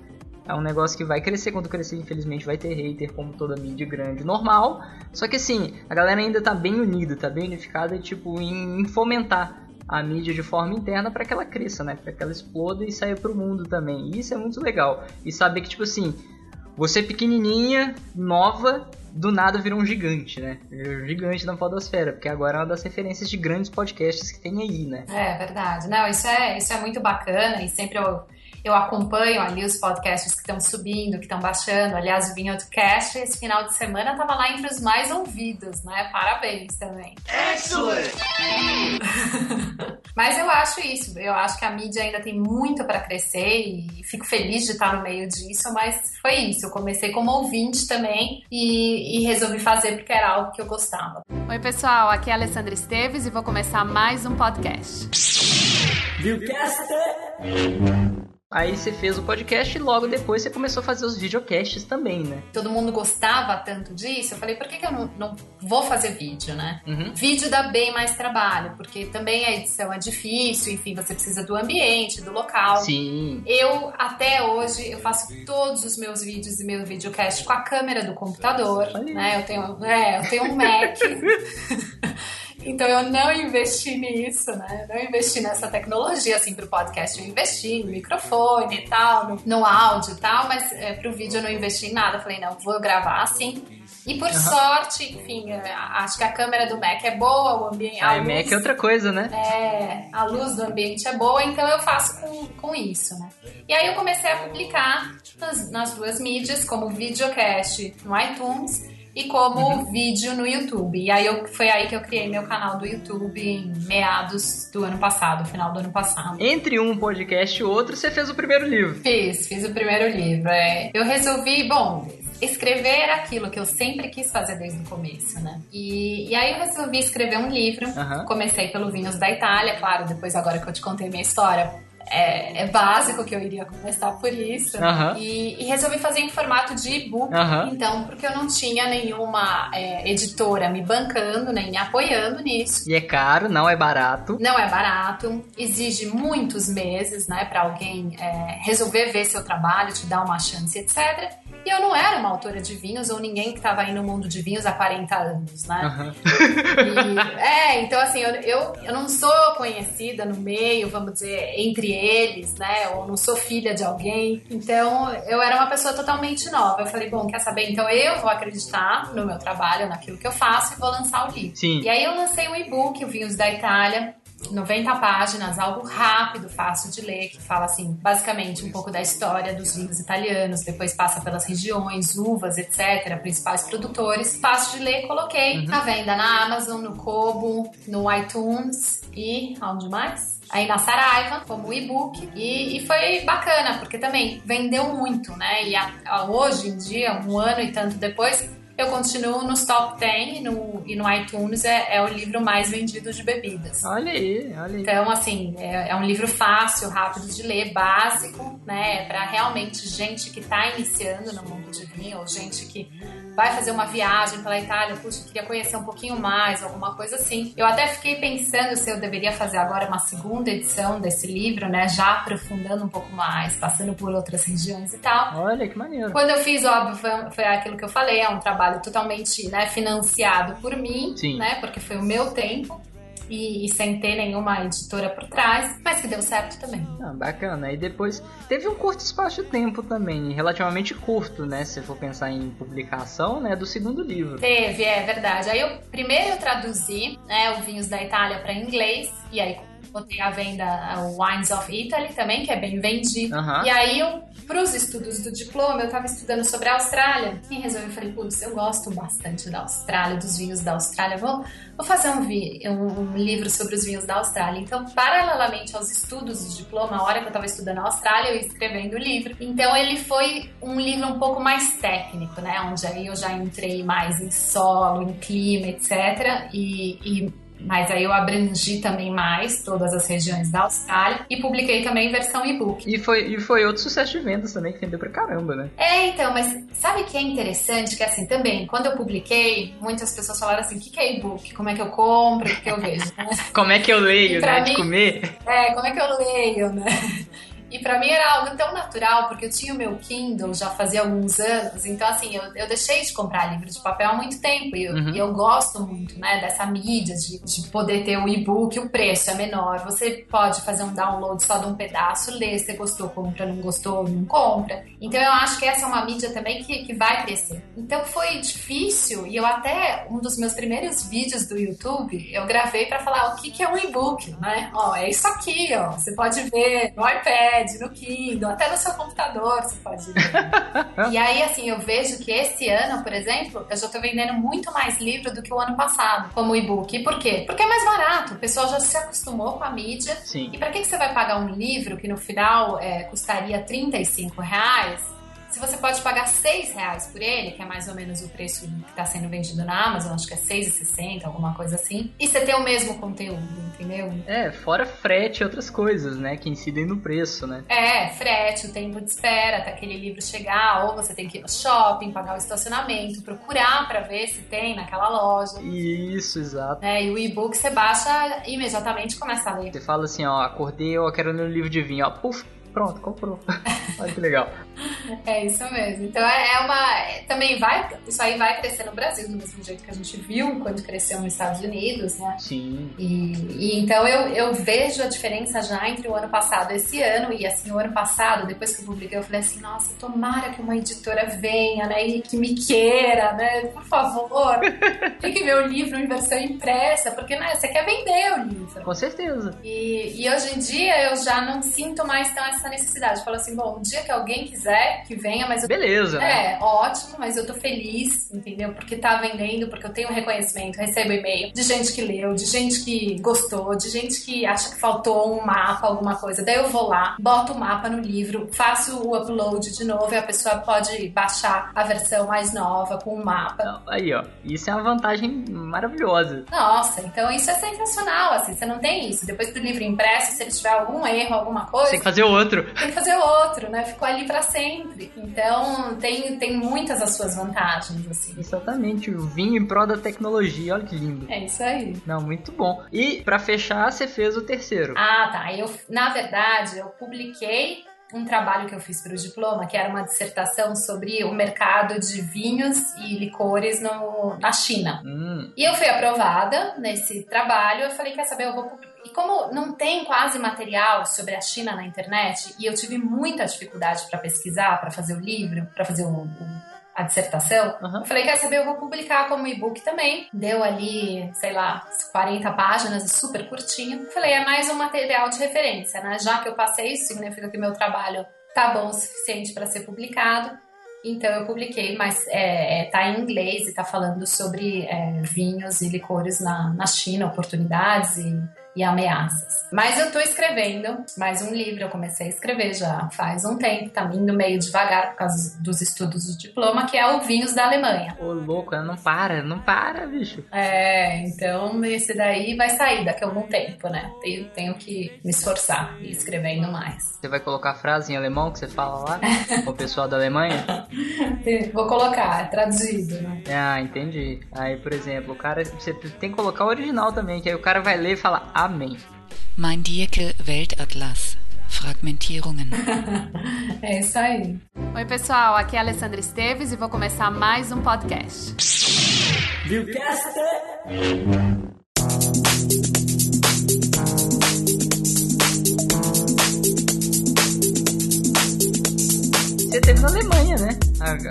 É um negócio que vai crescer quando crescer, infelizmente vai ter hater, como toda mídia grande normal. Só que assim, a galera ainda tá bem unida, tá bem unificada, tipo, em, em fomentar a mídia de forma interna para que ela cresça, né? Para que ela exploda e saia pro mundo também. E isso é muito legal. E saber que, tipo assim, você pequenininha, nova, do nada virou um gigante, né? Um gigante na podosfera, porque agora é uma das referências de grandes podcasts que tem aí, né? É verdade. Não, isso é, isso é muito bacana e sempre eu eu acompanho ali os podcasts que estão subindo, que estão baixando. Aliás, o Vinhotcast esse final de semana estava lá entre os mais ouvidos, né? Parabéns também. Excellent! Mas eu acho isso. Eu acho que a mídia ainda tem muito para crescer e fico feliz de estar no meio disso. Mas foi isso. Eu comecei como ouvinte também e, e resolvi fazer porque era algo que eu gostava. Oi, pessoal. Aqui é a Alessandra Esteves e vou começar mais um podcast. Viewcast! Aí você fez o podcast e logo depois você começou a fazer os videocasts também, né? Todo mundo gostava tanto disso, eu falei, por que, que eu não, não vou fazer vídeo, né? Uhum. Vídeo dá bem mais trabalho, porque também a edição é difícil, enfim, você precisa do ambiente, do local. Sim. Eu, até hoje, eu faço todos os meus vídeos e meu videocast com a câmera do computador, Olha. né? Eu tenho, é, eu tenho um Mac. Então eu não investi nisso, né? Não investi nessa tecnologia, assim, pro podcast. Eu investi no microfone e tal, no, no áudio e tal, mas é, pro vídeo eu não investi em nada. Eu falei, não, vou gravar assim. E por sorte, enfim, é, acho que a câmera do Mac é boa, o ambiente. A Mac é outra coisa, né? É, a luz do ambiente é boa, então eu faço com, com isso, né? E aí eu comecei a publicar nas, nas duas mídias, como videocast no iTunes e como vídeo no YouTube. E aí eu, foi aí que eu criei meu canal do YouTube em meados do ano passado, final do ano passado. Entre um podcast e outro, você fez o primeiro livro. Fiz, fiz o primeiro livro. É. Eu resolvi, bom, escrever era aquilo que eu sempre quis fazer desde o começo, né? E, e aí eu resolvi escrever um livro. Aham. Comecei pelo Vinhos da Itália, claro, depois agora que eu te contei minha história. É, é básico que eu iria começar por isso. Aham. E, e resolvi fazer em formato de e-book. Aham. Então, porque eu não tinha nenhuma é, editora me bancando, nem me apoiando nisso. E é caro, não é barato. Não é barato, exige muitos meses, né, para alguém é, resolver ver seu trabalho, te dar uma chance, etc. E eu não era uma autora de vinhos ou ninguém que estava aí no mundo de vinhos há 40 anos, né? Aham. E- é, então assim, eu, eu, eu não sou conhecida no meio, vamos dizer, entre eles, né? Ou não sou filha de alguém. Então eu era uma pessoa totalmente nova. Eu falei, bom, quer saber? Então eu vou acreditar no meu trabalho, naquilo que eu faço e vou lançar o livro. Sim. E aí eu lancei um e-book, o Vinhos da Itália. 90 páginas, algo rápido, fácil de ler, que fala assim, basicamente um pouco da história dos vinhos italianos, depois passa pelas regiões, uvas, etc, principais produtores. Fácil de ler, coloquei Uhum. à venda na Amazon, no Kobo, no iTunes e aonde mais? Aí na Saraiva, como e-book, e, e foi bacana, porque também vendeu muito, né? E a- a- hoje em dia, um ano e tanto depois, eu continuo nos top 10 e no, e no iTunes é, é o livro mais vendido de bebidas. Olha aí, olha aí. Então, assim, é, é um livro fácil, rápido de ler, básico, né? Para realmente gente que está iniciando no mundo de vinho, ou gente que vai fazer uma viagem pela Itália, puxa, queria conhecer um pouquinho mais, alguma coisa assim. Eu até fiquei pensando se eu deveria fazer agora uma segunda edição desse livro, né? Já aprofundando um pouco mais, passando por outras regiões e tal. Olha que maneiro. Quando eu fiz, óbvio, foi, foi aquilo que eu falei, é um trabalho totalmente né, financiado por mim, Sim. né? Porque foi o meu tempo e, e sem ter nenhuma editora por trás, mas que deu certo também. Ah, bacana. E depois teve um curto espaço de tempo também, relativamente curto, né? Se for pensar em publicação, né? Do segundo livro. Teve, é verdade. Aí eu primeiro eu traduzi né, o Vinhos da Itália para inglês e aí botei à venda o Wines of Italy também, que é bem vendido. Aham. E aí eu, pros estudos do diploma, eu tava estudando sobre a Austrália e resolvi, falei, putz, eu gosto bastante da Austrália, dos vinhos da Austrália, vou, vou fazer um, vi- um, um livro sobre os vinhos da Austrália. Então, paralelamente aos estudos do diploma, a hora que eu tava estudando a Austrália, eu ia escrevendo o livro. Então, ele foi um livro um pouco mais técnico, né? Onde aí eu já entrei mais em solo, em clima, etc. E, e mas aí eu abrangi também mais todas as regiões da Austrália e publiquei também em versão e-book. E foi, e foi outro sucesso de vendas também, que vendeu pra caramba, né? É, então, mas sabe o que é interessante? Que assim, também, quando eu publiquei, muitas pessoas falaram assim: o que que é e-book? Como é que eu compro? O que, que eu vejo? Como é que eu leio, né? De mim- comer? É, como é que eu leio, né? E pra mim era algo tão natural, porque eu tinha o meu Kindle já fazia alguns anos, então assim, eu, eu deixei de comprar livro de papel há muito tempo e eu, Uhum. e eu gosto muito, né, dessa mídia de, de poder ter o e-book, o preço é menor, você pode fazer um download só de um pedaço, ler, se gostou, compra, não gostou, não compra. Então eu acho que essa é uma mídia também que, que vai crescer. Então foi difícil e eu até, um dos meus primeiros vídeos do YouTube, eu gravei pra falar o que, que é um e-book, né? Ó, é isso aqui, ó, você pode ver no iPad, no Kindle, até no seu computador você pode ver. e aí, assim, eu vejo que esse ano, por exemplo, eu já tô vendendo muito mais livro do que o ano passado, como e-book. E por quê? Porque é mais barato, o pessoal já se acostumou com a mídia. Sim. E pra que, que você vai pagar um livro que no final é, custaria 35 reais? Se você pode pagar 6 reais por ele, que é mais ou menos o preço que está sendo vendido na Amazon, acho que é 6,60, alguma coisa assim, e você tem o mesmo conteúdo, entendeu? É, fora frete e outras coisas, né? Que incidem no preço, né? É, frete, o tempo de espera até aquele livro chegar, ou você tem que ir no shopping, pagar o estacionamento, procurar pra ver se tem naquela loja. Isso, exato. né? E o e-book você baixa e imediatamente começa a ler. Você fala assim, ó, acordei, eu quero ler um livro de vinho, ó, puf, pronto, comprou. Olha que legal. É isso mesmo. Então é é uma. Também vai. Isso aí vai crescer no Brasil, do mesmo jeito que a gente viu quando cresceu nos Estados Unidos, né? Sim. E, e então eu, eu vejo a diferença já entre o ano passado e esse ano. E assim, o ano passado, depois que eu publiquei, eu falei assim: nossa, tomara que uma editora venha, né? E que me queira, né? Por favor, fique meu livro em versão impressa, porque né, você quer vender o livro. Com certeza. E, e hoje em dia eu já não sinto mais tão essa necessidade. Eu falo assim: bom, o dia que alguém quiser, que venha, mas eu Beleza, né? é, ótimo, mas eu tô feliz, entendeu? Porque tá vendendo, porque eu tenho reconhecimento, recebo e-mail de gente que leu, de gente que gostou, de gente que acha que faltou um mapa, alguma coisa. Daí eu vou lá, boto o mapa no livro, faço o upload de novo e a pessoa pode baixar a versão mais nova com o mapa. Aí, ó. Isso é uma vantagem maravilhosa. Nossa, então isso é sensacional, assim, você não tem isso. Depois do livro impresso, se ele tiver algum erro, alguma coisa, Tem que fazer outro. tem que fazer outro, né? Ficou ali pra sempre. Então, tem, tem muitas as suas vantagens, assim. Exatamente, o vinho em prol da tecnologia, olha que lindo. É isso aí. Não, muito bom. E pra fechar, você fez o terceiro. Ah, tá. Eu, na verdade, eu publiquei um trabalho que eu fiz para o diploma, que era uma dissertação sobre o mercado de vinhos e licores no, na China. Hum, E eu fui aprovada nesse trabalho. Eu falei, quer saber, eu vou publicar. E como não tem quase material sobre a China na internet, e eu tive muita dificuldade para pesquisar, para fazer o livro, para fazer o, o- a dissertação, uhum. eu falei, quer saber, eu vou publicar como e-book também. Deu ali, sei lá, 40 páginas, super curtinho. Eu falei, é mais um material de referência, né? Já que eu passei, isso significa que meu trabalho tá bom o suficiente para ser publicado. Então eu publiquei, mas é, é, tá em inglês e tá falando sobre é, vinhos e licores na, na China, oportunidades e e ameaças. Mas eu tô escrevendo mais um livro, eu comecei a escrever já faz um tempo, tá indo meio devagar por causa dos estudos do diploma, que é o Vinhos da Alemanha. Ô, louco, ela não para, não para, bicho. É, então esse daí vai sair daqui a algum tempo, né? Tenho, tenho que me esforçar e escrevendo mais. Você vai colocar a frase em alemão que você fala lá com o pessoal da Alemanha? Vou colocar, é traduzido, né? Ah, entendi. Aí, por exemplo, o cara, você tem que colocar o original também, que aí o cara vai ler e fala, ah, Amém. Mein Dierke Weltatlas. Fragmentierungen. é isso aí. Oi, pessoal. Aqui é a Alessandra Esteves e vou começar mais um podcast. Viewcast! Você teve na Alemanha, né?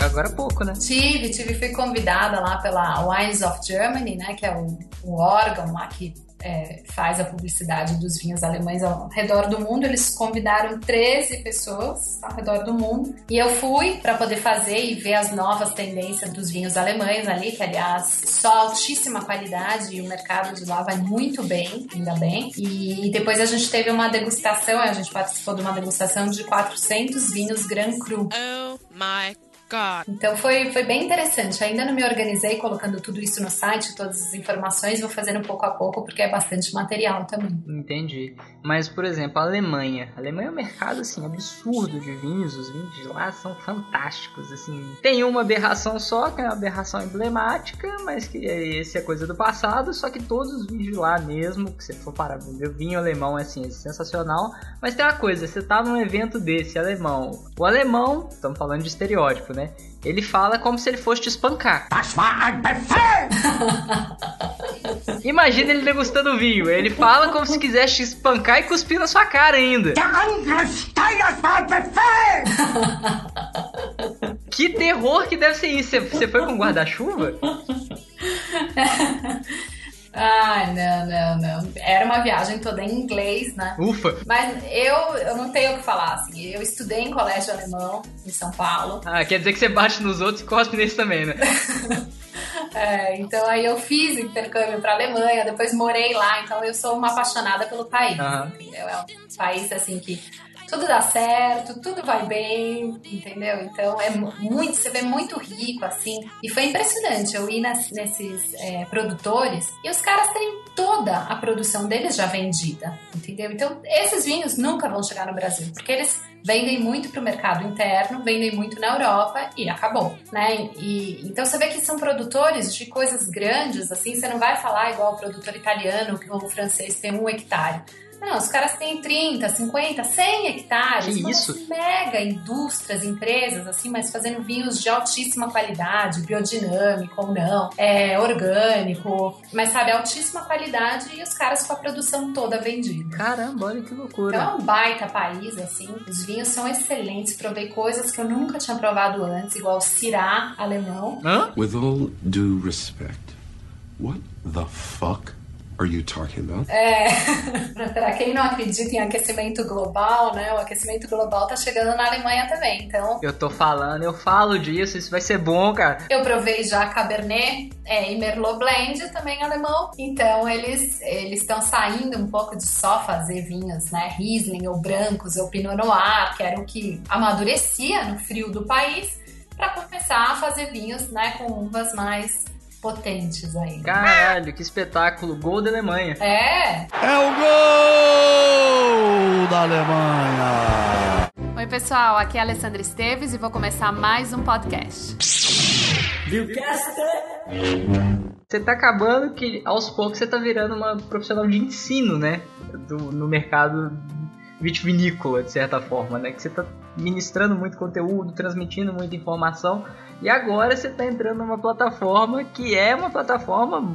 Agora há pouco, né? Tive, tive. Fui convidada lá pela Wines of Germany, né? Que é o, o órgão lá que é, faz a publicidade dos vinhos alemães ao redor do mundo. Eles convidaram 13 pessoas ao redor do mundo e eu fui para poder fazer e ver as novas tendências dos vinhos alemães ali, que aliás só altíssima qualidade e o mercado de lá vai muito bem, ainda bem. E depois a gente teve uma degustação, a gente participou de uma degustação de 400 vinhos Grand Cru. Oh my God. Então foi, foi bem interessante. Ainda não me organizei colocando tudo isso no site, todas as informações, vou fazendo pouco a pouco porque é bastante material também. Entendi. Mas, por exemplo, a Alemanha. A Alemanha é um mercado assim absurdo de vinhos. Os vinhos de lá são fantásticos. Assim, tem uma aberração só, que é uma aberração emblemática, mas que é, esse é coisa do passado. Só que todos os vinhos de lá mesmo, que você for parar ver, o vinho alemão é assim, é sensacional. Mas tem uma coisa, você tá num evento desse alemão. O alemão, estamos falando de estereótipo, né? Ele fala como se ele fosse te espancar. Imagina ele degustando vinho. Ele fala como se quisesse te espancar e cuspir na sua cara ainda. que terror que deve ser isso. Você foi com guarda-chuva? Ah, não, não, não. Era uma viagem toda em inglês, né? Ufa! Mas eu, eu não tenho o que falar, assim. Eu estudei em colégio alemão, em São Paulo. Ah, quer dizer que você bate nos outros e cospe nesse também, né? é, então aí eu fiz intercâmbio pra Alemanha, depois morei lá, então eu sou uma apaixonada pelo país, uhum. entendeu? É um país, assim, que tudo dá certo, tudo vai bem, entendeu? Então é muito, você vê muito rico assim. E foi impressionante eu ir nas, nesses é, produtores e os caras têm toda a produção deles já vendida, entendeu? Então esses vinhos nunca vão chegar no Brasil, porque eles vendem muito para o mercado interno, vendem muito na Europa e acabou, né? E então você vê que são produtores de coisas grandes, assim, você não vai falar igual o produtor italiano que o francês tem um hectare. Não, os caras têm 30, 50, 100 hectares. Que isso? Mega indústrias, empresas, assim, mas fazendo vinhos de altíssima qualidade, biodinâmico ou não, é, orgânico, mas sabe, altíssima qualidade e os caras com a produção toda vendida. Caramba, olha que loucura. Então é um baita país, assim. Os vinhos são excelentes. Provei coisas que eu nunca tinha provado antes, igual Syrah alemão. Hã? With all due respect, what the fuck are you talking about? É, para quem não acredita em aquecimento global, né? O aquecimento global tá chegando na Alemanha também, então... Eu tô falando, eu falo disso, isso vai ser bom, cara. Eu provei já Cabernet é, e Merlot Blend, também alemão. Então, eles eles estão saindo um pouco de só fazer vinhos, né? Riesling ou brancos ou Pinot Noir, que era o que amadurecia no frio do país, para começar a fazer vinhos, né? Com uvas mais potentes aí. Caralho, que espetáculo! Gol da Alemanha. É! É o gol da Alemanha! Oi, pessoal, aqui é a Alessandra Esteves e vou começar mais um podcast. Você tá acabando que aos poucos você tá virando uma profissional de ensino, né? Do, no mercado vitivinícola, de certa forma, né? Que você tá ministrando muito conteúdo, transmitindo muita informação e agora você está entrando numa plataforma que é uma plataforma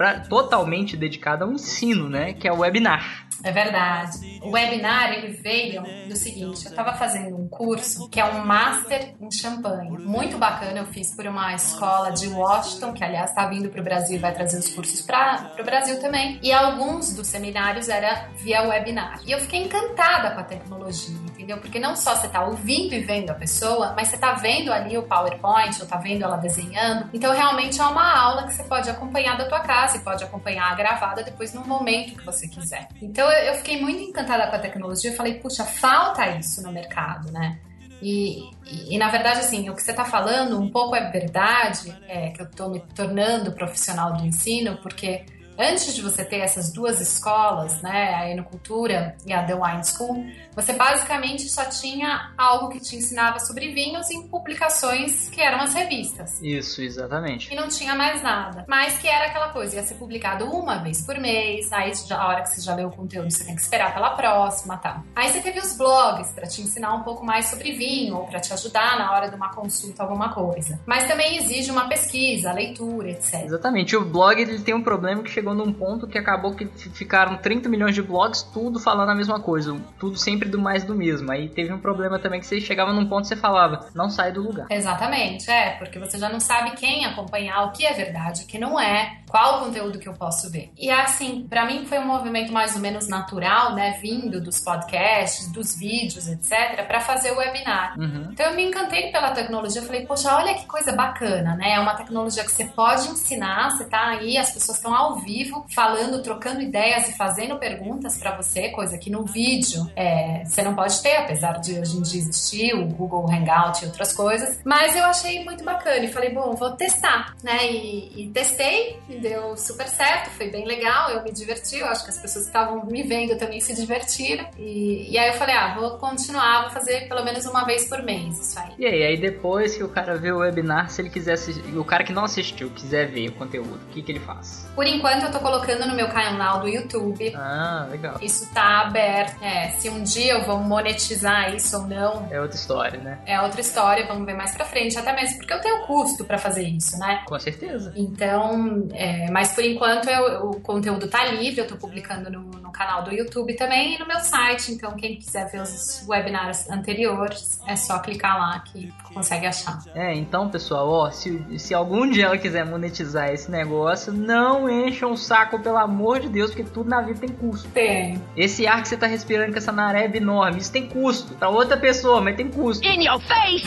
pra, totalmente dedicada ao ensino, né? Que é o webinar. É verdade. O webinar ele veio do seguinte: eu estava fazendo um curso que é um Master em Champanhe. Muito bacana, eu fiz por uma escola de Washington, que aliás está vindo para o Brasil e vai trazer os cursos para o Brasil também. E alguns dos seminários era via webinar. E eu fiquei encantada com a tecnologia, entendeu? Porque não só você está ouvindo e vendo a pessoa, mas você está vendo ali o PowerPoint, ou está vendo ela desenhando. Então realmente é uma aula que você pode acompanhar da tua casa e pode acompanhar a gravada depois no momento que você quiser. Então eu fiquei muito encantada com a tecnologia. Eu falei, puxa, falta isso no mercado, né? E, e, e, na verdade, assim, o que você está falando um pouco é verdade, é, que eu estou me tornando profissional do ensino, porque antes de você ter essas duas escolas, né, a Enocultura e a The Wine School, você basicamente só tinha algo que te ensinava sobre vinhos em publicações que eram as revistas. Isso, exatamente. E não tinha mais nada. Mas que era aquela coisa, ia ser publicado uma vez por mês, aí a hora que você já leu o conteúdo, você tem que esperar pela próxima, tá? Aí você teve os blogs para te ensinar um pouco mais sobre vinho ou para te ajudar na hora de uma consulta alguma coisa. Mas também exige uma pesquisa, leitura, etc. Exatamente. O blog ele tem um problema que chegou num ponto que acabou que ficaram 30 milhões de blogs tudo falando a mesma coisa, tudo sempre do mais do mesmo. Aí teve um problema também que você chegava num ponto que você falava, não sai do lugar. Exatamente, é, porque você já não sabe quem acompanhar, o que é verdade, o que não é, qual o conteúdo que eu posso ver. E assim, para mim foi um movimento mais ou menos natural, né, vindo dos podcasts, dos vídeos, etc, para fazer o webinar. Uhum. Então eu me encantei pela tecnologia, eu falei, poxa, olha que coisa bacana, né? É uma tecnologia que você pode ensinar, você tá aí, as pessoas estão ao vivo falando, trocando ideias e fazendo perguntas para você, coisa que no vídeo é, você não pode ter, apesar de hoje em dia existir o Google Hangout e outras coisas. Mas eu achei muito bacana e falei, bom, vou testar, né? E, e testei e deu super certo, foi bem legal, eu me diverti, eu acho que as pessoas que estavam me vendo também se divertiram. E, e aí eu falei, ah, vou continuar, vou fazer pelo menos uma vez por mês isso aí. E aí, aí depois que o cara vê o webinar, se ele quiser assistir, o cara que não assistiu quiser ver o conteúdo, o que, que ele faz? Por enquanto eu tô colocando no meu canal do YouTube. Ah, legal. Isso tá aberto. É, se um dia eu vou monetizar isso ou não. É outra história, né? É outra história, vamos ver mais pra frente. Até mesmo porque eu tenho custo para fazer isso, né? Com certeza. Então, é, mas por enquanto eu, o conteúdo tá livre, eu tô publicando no, no, canal do YouTube também e no meu site. Então, quem quiser ver os webinars anteriores, é só clicar lá que consegue achar. É, então, pessoal, ó, se, se algum dia ela quiser monetizar esse negócio, não encham o saco, pelo amor de Deus, porque tudo na vida tem custo. Tem. Esse ar que você tá respirando com essa nareba enorme, isso tem custo. Pra outra pessoa, mas tem custo. In your face!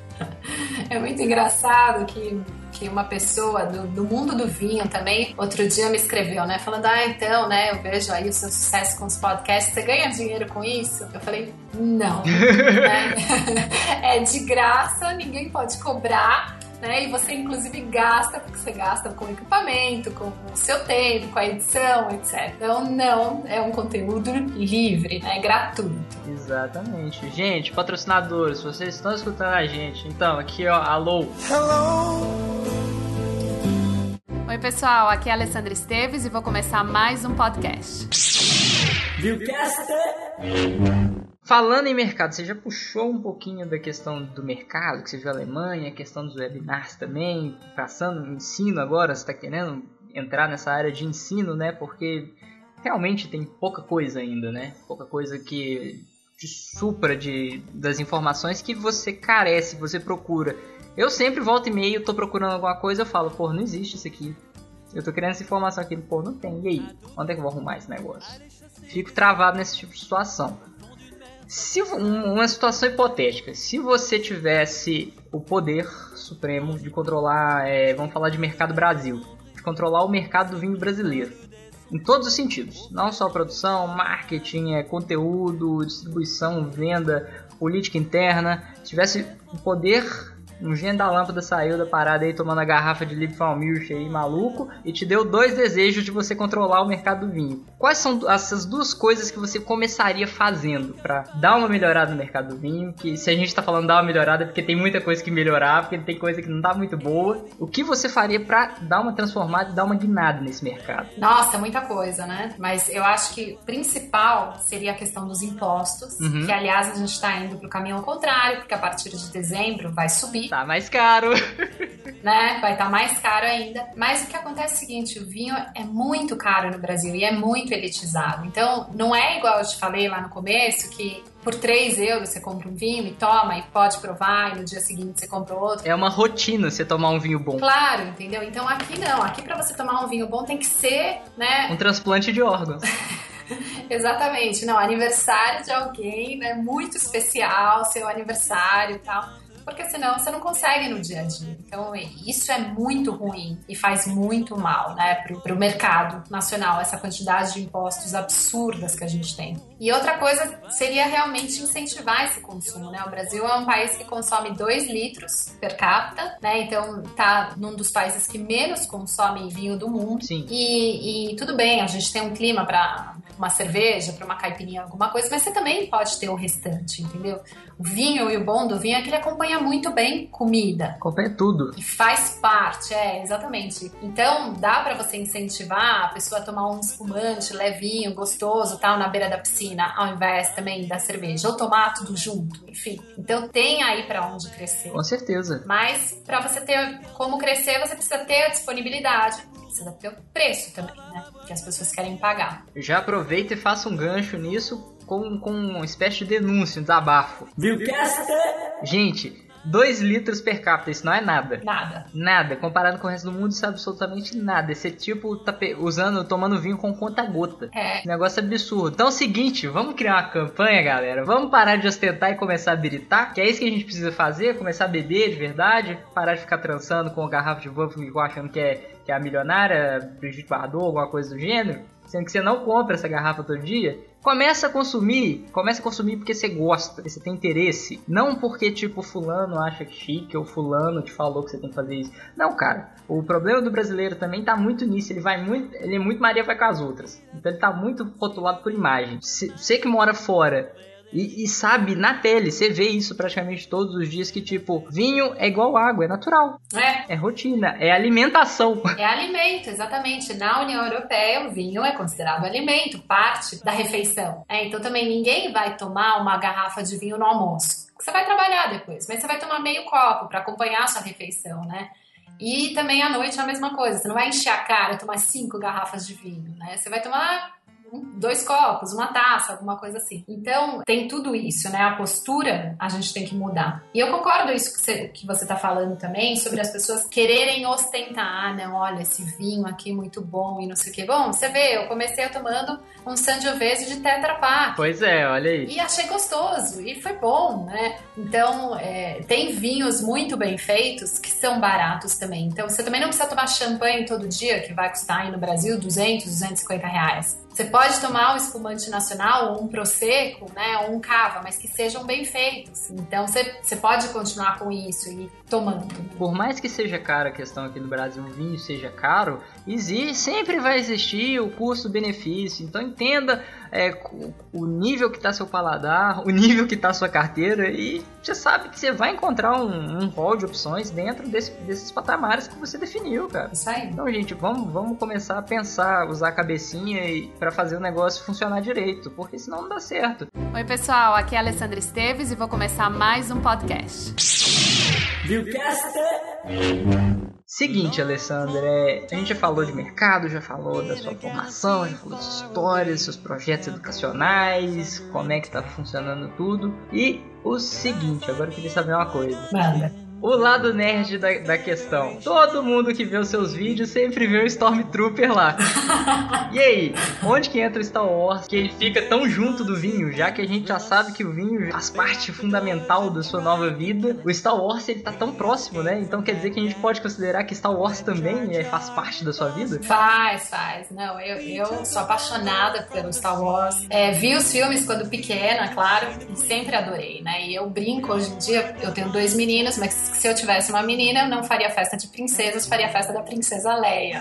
é muito engraçado que que uma pessoa do, do, mundo do vinho também outro dia me escreveu, né? Falando, ah, então, né? Eu vejo aí o seu sucesso com os podcasts, você ganha dinheiro com isso? Eu falei, não. né? é de graça, ninguém pode cobrar né? E você inclusive gasta, porque você gasta com equipamento, com o seu tempo, com a edição, etc. Então não é um conteúdo livre, né? é gratuito. Exatamente. Gente, patrocinadores, vocês estão escutando a gente, então aqui ó, alô. Hello. Oi pessoal, aqui é a Alessandra Esteves e vou começar mais um podcast. Viewcaster! Falando em mercado, você já puxou um pouquinho da questão do mercado, que você viu a Alemanha, a questão dos webinars também, passando no ensino agora, você está querendo entrar nessa área de ensino, né? Porque realmente tem pouca coisa ainda, né? Pouca coisa que te supra de, das informações que você carece, você procura. Eu sempre volto e meio, tô procurando alguma coisa, eu falo, pô, não existe isso aqui. Eu tô querendo essa informação aqui, pô, não tem. E aí? Onde é que eu vou arrumar esse negócio? Fico travado nesse tipo de situação. Se uma situação hipotética, se você tivesse o poder supremo de controlar, é, vamos falar de mercado Brasil, de controlar o mercado do vinho brasileiro, em todos os sentidos, não só produção, marketing, é, conteúdo, distribuição, venda, política interna, se tivesse o poder um gênio da lâmpada saiu da parada aí tomando a garrafa de Liebfraumilch aí, maluco, e te deu dois desejos de você controlar o mercado do vinho. Quais são essas duas coisas que você começaria fazendo para dar uma melhorada no mercado do vinho? Que se a gente tá falando dar uma melhorada é porque tem muita coisa que melhorar, porque tem coisa que não tá muito boa. O que você faria para dar uma transformada e dar uma guinada nesse mercado? Nossa, muita coisa, né? Mas eu acho que o principal seria a questão dos impostos, uhum. que aliás a gente tá indo pro caminho ao contrário, porque a partir de dezembro vai subir Tá mais caro. né? Vai estar tá mais caro ainda. Mas o que acontece é o seguinte: o vinho é muito caro no Brasil e é muito elitizado. Então, não é igual eu te falei lá no começo que por 3 euros você compra um vinho e toma e pode provar e no dia seguinte você compra outro. É uma rotina você tomar um vinho bom. Claro, entendeu? Então aqui não, aqui para você tomar um vinho bom tem que ser, né? Um transplante de órgãos. Exatamente, não, aniversário de alguém, né, muito especial, seu aniversário e tal porque senão você não consegue no dia a dia. Então, isso é muito ruim e faz muito mal, né, para o mercado nacional, essa quantidade de impostos absurdas que a gente tem. E outra coisa seria realmente incentivar esse consumo, né? O Brasil é um país que consome 2 litros per capita, né? Então, tá num dos países que menos consome vinho do mundo. Sim. E, e tudo bem, a gente tem um clima para uma cerveja, para uma caipirinha, alguma coisa, mas você também pode ter o restante, entendeu? O vinho e o bom do vinho é que ele acompanha muito bem comida. Acompanha tudo. E faz parte, é, exatamente. Então, dá para você incentivar a pessoa a tomar um espumante levinho, gostoso, tal, na beira da piscina, ao invés também da cerveja, ou tomar tudo junto, enfim. Então, tem aí para onde crescer. Com certeza. Mas para você ter como crescer, você precisa ter a disponibilidade precisa ter o preço também, né? Que as pessoas querem pagar. Já aproveita e faça um gancho nisso com, com uma espécie de denúncia, um desabafo. Gente, 2 litros per capita, isso não é nada. Nada. Nada. Comparado com o resto do mundo, isso é absolutamente nada. Esse tipo tá usando, tomando vinho com conta-gota. É. Negócio absurdo. Então é o seguinte, vamos criar uma campanha, galera. Vamos parar de ostentar e começar a biritar, que é isso que a gente precisa fazer, começar a beber de verdade, parar de ficar trançando com a garrafa de vodka achando que é, que é a milionária, Brigitte Bardot, alguma coisa do gênero sendo que você não compra essa garrafa todo dia, começa a consumir, começa a consumir porque você gosta, porque você tem interesse, não porque tipo fulano acha que chique ou fulano te falou que você tem que fazer isso. Não, cara. O problema do brasileiro também tá muito nisso, ele vai muito, ele é muito Maria vai com as outras. Então ele tá muito rotulado por imagem. Você que mora fora e, e, sabe, na pele, você vê isso praticamente todos os dias que, tipo, vinho é igual água, é natural. É. É rotina, é alimentação. É alimento, exatamente. Na União Europeia, o vinho é considerado alimento, parte da refeição. É, então também ninguém vai tomar uma garrafa de vinho no almoço. Você vai trabalhar depois, mas você vai tomar meio copo para acompanhar a sua refeição, né? E também à noite é a mesma coisa. Você não vai encher a cara e tomar cinco garrafas de vinho, né? Você vai tomar dois copos, uma taça, alguma coisa assim. Então, tem tudo isso, né? A postura a gente tem que mudar. E eu concordo isso que você, que você tá falando também, sobre as pessoas quererem ostentar. Ah, não, olha, esse vinho aqui muito bom e não sei o que. Bom, você vê, eu comecei tomando um Sangiovese de Tetra Pak. Pois é, olha aí. E achei gostoso, e foi bom, né? Então, é, tem vinhos muito bem feitos que são baratos também. Então, você também não precisa tomar champanhe todo dia, que vai custar aí no Brasil 200, 250 reais. Você pode tomar um espumante nacional, ou um prosecco, né, ou um cava, mas que sejam bem feitos. Então você, você pode continuar com isso e tomando. Por mais que seja caro a questão aqui no Brasil, o vinho seja caro, existe, sempre vai existir o custo-benefício. Então entenda é, o nível que está seu paladar, o nível que está sua carteira e você sabe que você vai encontrar um, um hall de opções dentro desse, desses patamares que você definiu, cara. Isso aí. Então, gente, vamos, vamos começar a pensar, usar a cabecinha para fazer o negócio funcionar direito, porque senão não dá certo. Oi, pessoal, aqui é a Alessandra Esteves e vou começar mais um podcast. Seguinte, Alessandra, é, a gente já falou de mercado, já falou da sua formação, já falou de histórias, seus projetos educacionais, como é que tá funcionando tudo. E o seguinte, agora eu queria saber uma coisa. Manda o lado nerd da, da questão. Todo mundo que vê os seus vídeos sempre vê o Stormtrooper lá. e aí, onde que entra o Star Wars? Que ele fica tão junto do vinho, já que a gente já sabe que o vinho faz parte fundamental da sua nova vida. O Star Wars ele tá tão próximo, né? Então quer dizer que a gente pode considerar que Star Wars também é, faz parte da sua vida? Faz, faz. Não, eu, eu sou apaixonada pelo Star Wars. É, vi os filmes quando pequena, claro, e sempre adorei, né? E eu brinco hoje em dia, eu tenho dois meninos, mas se eu tivesse uma menina, eu não faria festa de princesas, faria festa da princesa Leia.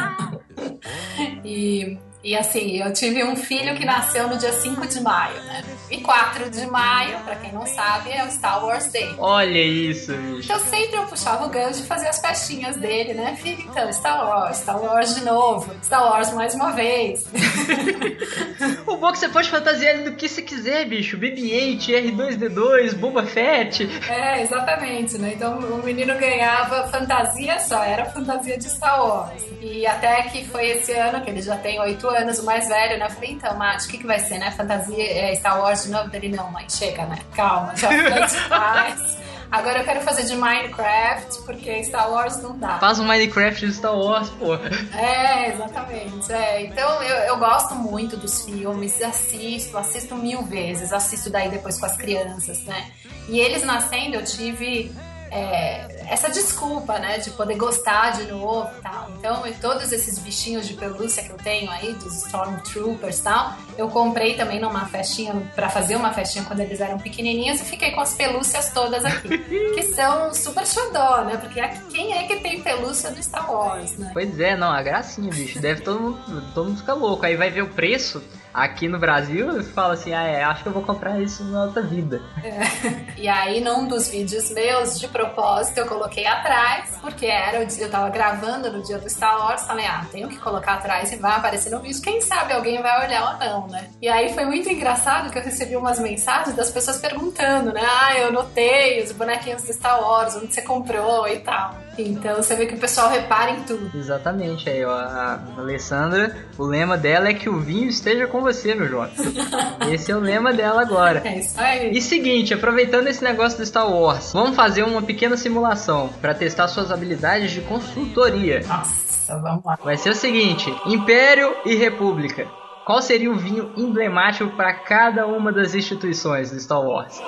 e e assim, eu tive um filho que nasceu no dia 5 de maio, né? E 4 de maio, para quem não sabe, é o Star Wars Day. Olha isso, bicho. Então sempre eu puxava o gancho de fazer as festinhas dele, né? Filho, então, Star Wars, Star Wars de novo, Star Wars mais uma vez. o bom que você pode fantasiar do que você quiser, bicho. BB-8, R2-D2, Boba Fett. É, exatamente, né? Então o menino ganhava fantasia só, era fantasia de Star Wars. E até que foi esse ano, que ele já tem oito anos, o mais velho, né? Eu falei, então, Mate, o que, que vai ser, né? Fantasia é Star Wars de novo? Ele, não, mãe, chega, né? Calma, já foi demais. Agora eu quero fazer de Minecraft, porque Star Wars não dá. Faz um Minecraft de Star Wars, pô. É, exatamente. É. Então eu, eu gosto muito dos filmes, assisto, assisto mil vezes, assisto daí depois com as crianças, né? E eles nascendo, eu tive é, essa desculpa, né, de poder gostar de novo e tal. Então, todos esses bichinhos de pelúcia que eu tenho aí, dos Stormtroopers e tal, eu comprei também numa festinha, para fazer uma festinha quando eles eram pequenininhos e fiquei com as pelúcias todas aqui, que são super xodó, né, porque quem é que tem pelúcia do Star Wars, né? Pois é, não, a gracinha, bicho, deve todo mundo, todo mundo ficar louco, aí vai ver o preço, Aqui no Brasil, fala assim, ah, é, acho que eu vou comprar isso na outra vida. É. E aí, num dos vídeos meus, de propósito, eu coloquei atrás, porque era, eu tava gravando no dia do Star Wars, falei, ah, tenho que colocar atrás e vai aparecer no vídeo, quem sabe alguém vai olhar ou não, né? E aí foi muito engraçado que eu recebi umas mensagens das pessoas perguntando, né? Ah, eu notei os bonequinhos do Star Wars, onde você comprou e tal. Então você vê que o pessoal repara em tudo. Exatamente, aí ó, a Alessandra, o lema dela é que o vinho esteja com você, meu jovem. Esse é o lema dela agora. É isso aí. E seguinte, aproveitando esse negócio do Star Wars, vamos fazer uma pequena simulação para testar suas habilidades de consultoria. Nossa, vamos lá. Vai ser o seguinte: Império e República. Qual seria o vinho emblemático para cada uma das instituições do Star Wars?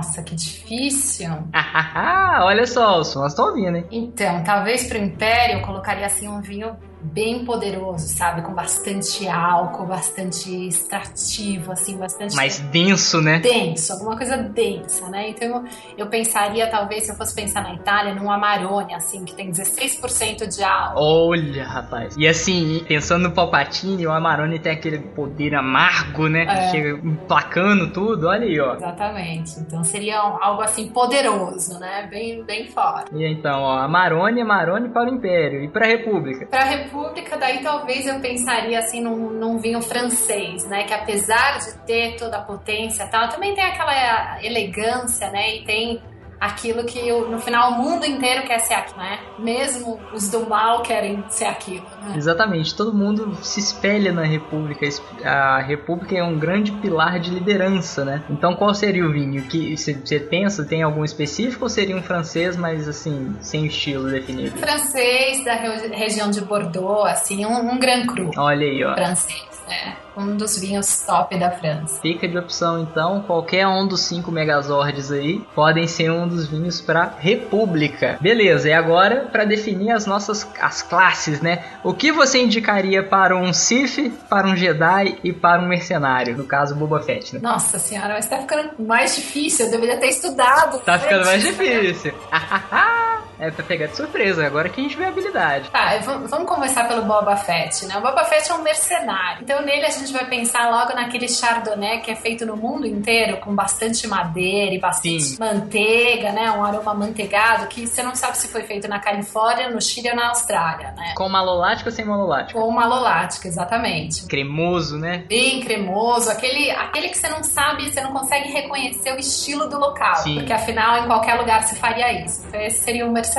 Nossa, que difícil. Olha só, os sons estão ouvindo, hein? Então, talvez pro Império eu colocaria assim um vinho bem poderoso, sabe? Com bastante álcool, bastante extrativo, assim, bastante. Mais denso, né? Denso, alguma coisa densa, né? Então eu pensaria, talvez, se eu fosse pensar na Itália, num Amarone, assim, que tem 16% de álcool. Olha, rapaz. E assim, pensando no Palpatine, o Amarone tem aquele poder amargo, né? Que é. chega emplacando tudo, olha aí, ó. Exatamente. Então seria algo assim poderoso, né? Bem, bem forte. E então, ó, Amarone, Amarone para o Império. E para a República? Para a República República, daí talvez eu pensaria assim num, num, vinho francês, né? Que apesar de ter toda a potência tal, também tem aquela elegância, né? E tem aquilo que no final o mundo inteiro quer ser aquilo, né? Mesmo os do mal querem ser aquilo. Né? Exatamente, todo mundo se espelha na República. A República é um grande pilar de liderança, né? Então qual seria o vinho? Que você pensa, tem algum específico ou seria um francês, mas assim, sem estilo definido? Francês da região de Bordeaux, assim, um, um Grand Cru. Olha aí, ó. Francês. É, um dos vinhos top da França. Fica de opção então, qualquer um dos cinco Megazords aí podem ser um dos vinhos para República. Beleza, e agora para definir as nossas as classes, né? O que você indicaria para um Sith, para um Jedi e para um mercenário? No caso, Boba Fett, né? Nossa senhora, mas tá ficando mais difícil. Eu deveria ter estudado. Tá ficando mais difícil. é pra pegar de surpresa, agora que a gente vê a habilidade. Tá, vamos começar pelo Boba Fett, né? O Boba Fett é um mercenário. Então nele a gente vai pensar logo naquele chardonnay que é feito no mundo inteiro, com bastante madeira e bastante Sim. manteiga, né? Um aroma manteigado que você não sabe se foi feito na Califórnia, no Chile ou na Austrália, né? Com malolática ou sem malolática? Com malolática, exatamente. Cremoso, né? Bem cremoso, aquele, aquele que você não sabe, você não consegue reconhecer o estilo do local, Sim. porque afinal em qualquer lugar se faria isso. Então esse seria um mercenário.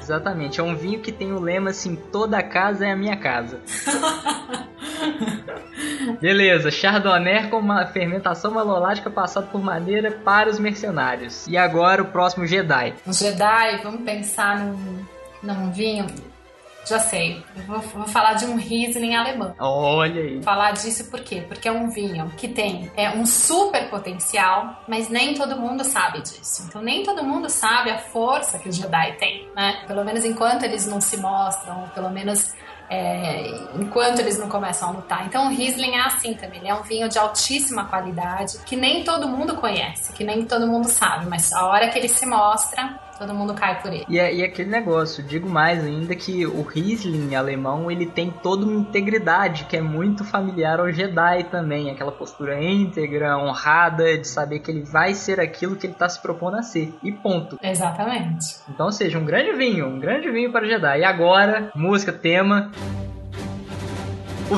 Exatamente, é um vinho que tem o lema assim: toda casa é a minha casa. Beleza, Chardonnay com uma fermentação malolática passada por madeira para os mercenários. E agora o próximo Jedi. Um Jedi, vamos pensar num, num vinho já sei. Vou, vou, falar de um Riesling alemão. Olha aí. Vou falar disso por quê? Porque é um vinho que tem é, um super potencial, mas nem todo mundo sabe disso. Então nem todo mundo sabe a força que o Jedi tem, né? Pelo menos enquanto eles não se mostram, pelo menos é, enquanto eles não começam a lutar. Então o Riesling é assim também, ele é um vinho de altíssima qualidade, que nem todo mundo conhece, que nem todo mundo sabe, mas a hora que ele se mostra, todo mundo cai por ele. E, é, e é aquele negócio, digo mais ainda que o Riesling alemão ele tem toda uma integridade que é muito familiar ao Jedi também, aquela postura íntegra, honrada, de saber que ele vai ser aquilo que ele está se propondo a ser. E ponto. Exatamente. Então, seja, um grande vinho, um grande vinho para o Jedi. E agora, música, tema. O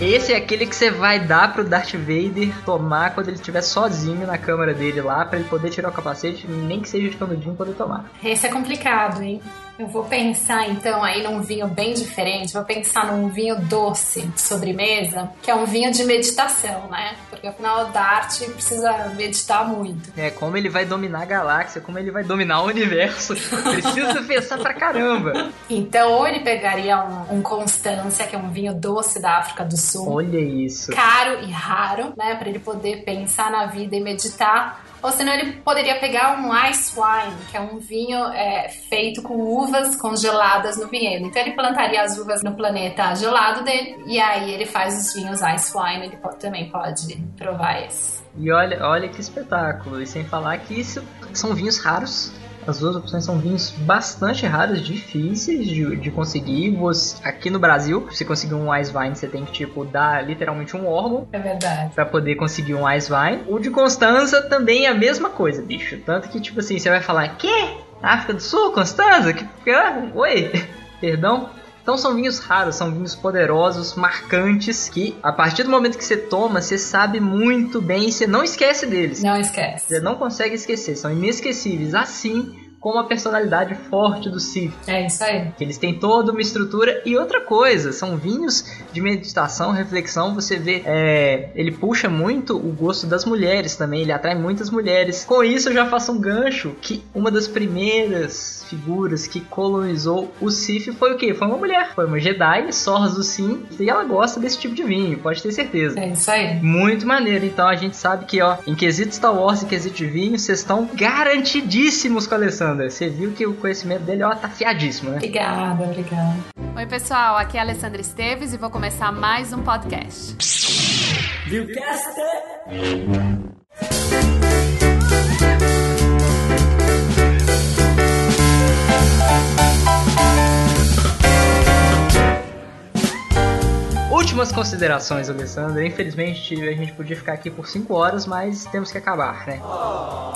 Esse é aquele que você vai dar pro Darth Vader tomar quando ele estiver sozinho na câmara dele lá, para ele poder tirar o capacete, nem que seja de canudinho poder tomar. Esse é complicado, hein? Eu vou pensar então aí num vinho bem diferente, vou pensar num vinho doce de sobremesa, que é um vinho de meditação, né? Porque afinal o Dart precisa meditar muito. É, como ele vai dominar a galáxia, como ele vai dominar o universo. Precisa pensar pra caramba. Então, ou ele pegaria um, um Constância, que é um vinho doce da África do Sul. Olha isso. Caro e raro, né? Pra ele poder pensar na vida e meditar. Ou senão ele poderia pegar um ice wine, que é um vinho é, feito com uvas congeladas no vinhedo. Então ele plantaria as uvas no planeta gelado dele e aí ele faz os vinhos ice wine. Ele pode, também pode provar esse. E olha, olha que espetáculo. E sem falar que isso são vinhos raros. As duas opções são vinhos bastante raros, difíceis de, de conseguir. Você, aqui no Brasil, se conseguir um Ice Wine, você tem que, tipo, dar literalmente um órgão. É verdade. Pra poder conseguir um Ice Wine. O de Constanza também é a mesma coisa, bicho. Tanto que, tipo assim, você vai falar, quê? África do Sul, Constanza? Que, que, oi? Perdão? Então são vinhos raros, são vinhos poderosos, marcantes, que a partir do momento que você toma, você sabe muito bem e você não esquece deles. Não esquece. Você não consegue esquecer, são inesquecíveis. Assim como a personalidade forte do Sith. É isso aí. Que eles têm toda uma estrutura. E outra coisa, são vinhos de meditação, reflexão. Você vê, é, ele puxa muito o gosto das mulheres também. Ele atrai muitas mulheres. Com isso, eu já faço um gancho que uma das primeiras figuras que colonizou o Sith foi o quê? Foi uma mulher. Foi uma Jedi, Sorras do Sim. E ela gosta desse tipo de vinho, pode ter certeza. É isso aí. Muito maneiro. Então a gente sabe que, ó, em quesito Star Wars e quesito de vinho, vocês estão garantidíssimos com a Alessandra. Você viu que o conhecimento dele, ó, tá fiadíssimo, né? Obrigada, obrigada. Oi, pessoal, aqui é a Alessandra Esteves e vou começar mais um podcast. Viewcast! Últimas considerações, Alessandra. Infelizmente, a gente podia ficar aqui por 5 horas, mas temos que acabar, né?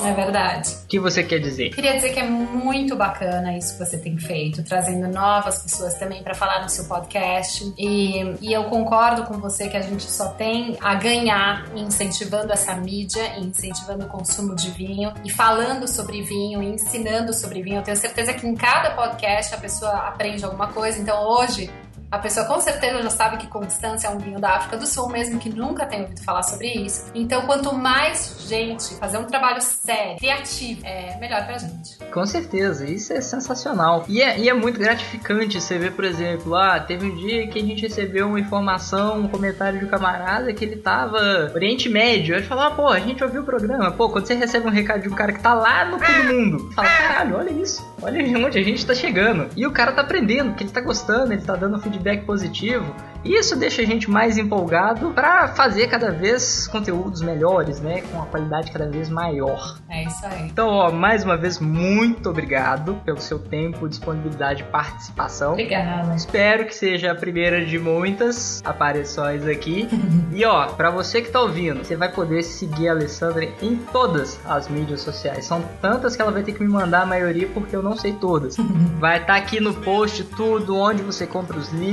É verdade. O que você quer dizer? Queria dizer que é muito bacana isso que você tem feito, trazendo novas pessoas também para falar no seu podcast. E, e eu concordo com você que a gente só tem a ganhar incentivando essa mídia, incentivando o consumo de vinho e falando sobre vinho, ensinando sobre vinho. Eu tenho certeza que em cada podcast a pessoa aprende alguma coisa. Então hoje a pessoa com certeza já sabe que Constância é um vinho da África do Sul, mesmo que nunca tenha ouvido falar sobre isso. Então, quanto mais gente fazer um trabalho sério, criativo, é melhor pra gente. Com certeza, isso é sensacional. E é, e é muito gratificante você ver, por exemplo, ah, teve um dia que a gente recebeu uma informação, um comentário de um camarada que ele tava Oriente Médio. Ele falou, ah, pô, a gente ouviu o programa. Pô, quando você recebe um recado de um cara que tá lá no fim do mundo, fala, caralho, olha isso. Olha onde a gente tá chegando. E o cara tá aprendendo, que ele tá gostando, ele tá dando feedback positivo. E isso deixa a gente mais empolgado para fazer cada vez conteúdos melhores, né? Com uma qualidade cada vez maior. É isso aí. Então, ó, mais uma vez, muito obrigado pelo seu tempo, disponibilidade e participação. Obrigada. Espero que seja a primeira de muitas aparições aqui. e ó, para você que tá ouvindo, você vai poder seguir a Alessandra em todas as mídias sociais. São tantas que ela vai ter que me mandar a maioria porque eu não sei todas. vai estar tá aqui no post tudo, onde você compra os livros,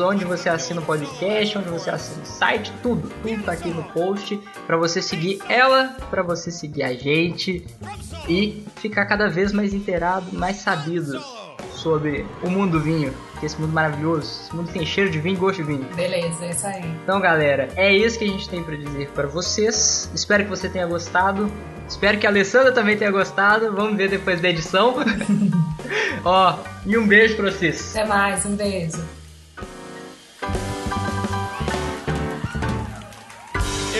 onde você assina o podcast, onde você assina o site, tudo, tudo tá aqui no post para você seguir ela, para você seguir a gente e ficar cada vez mais inteirado, mais sabido sobre o mundo do vinho, que esse mundo maravilhoso, esse mundo tem cheiro de vinho e gosto de vinho. Beleza, é isso aí. Então, galera, é isso que a gente tem para dizer para vocês. Espero que você tenha gostado. Espero que a Alessandra também tenha gostado. Vamos ver depois da edição. Ó, e um beijo pra vocês. Até mais, um beijo.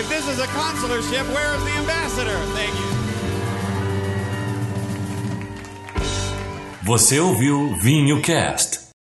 this is a consular ship, where is the ambassador? Thank you. Você ouviu Vinho Cast.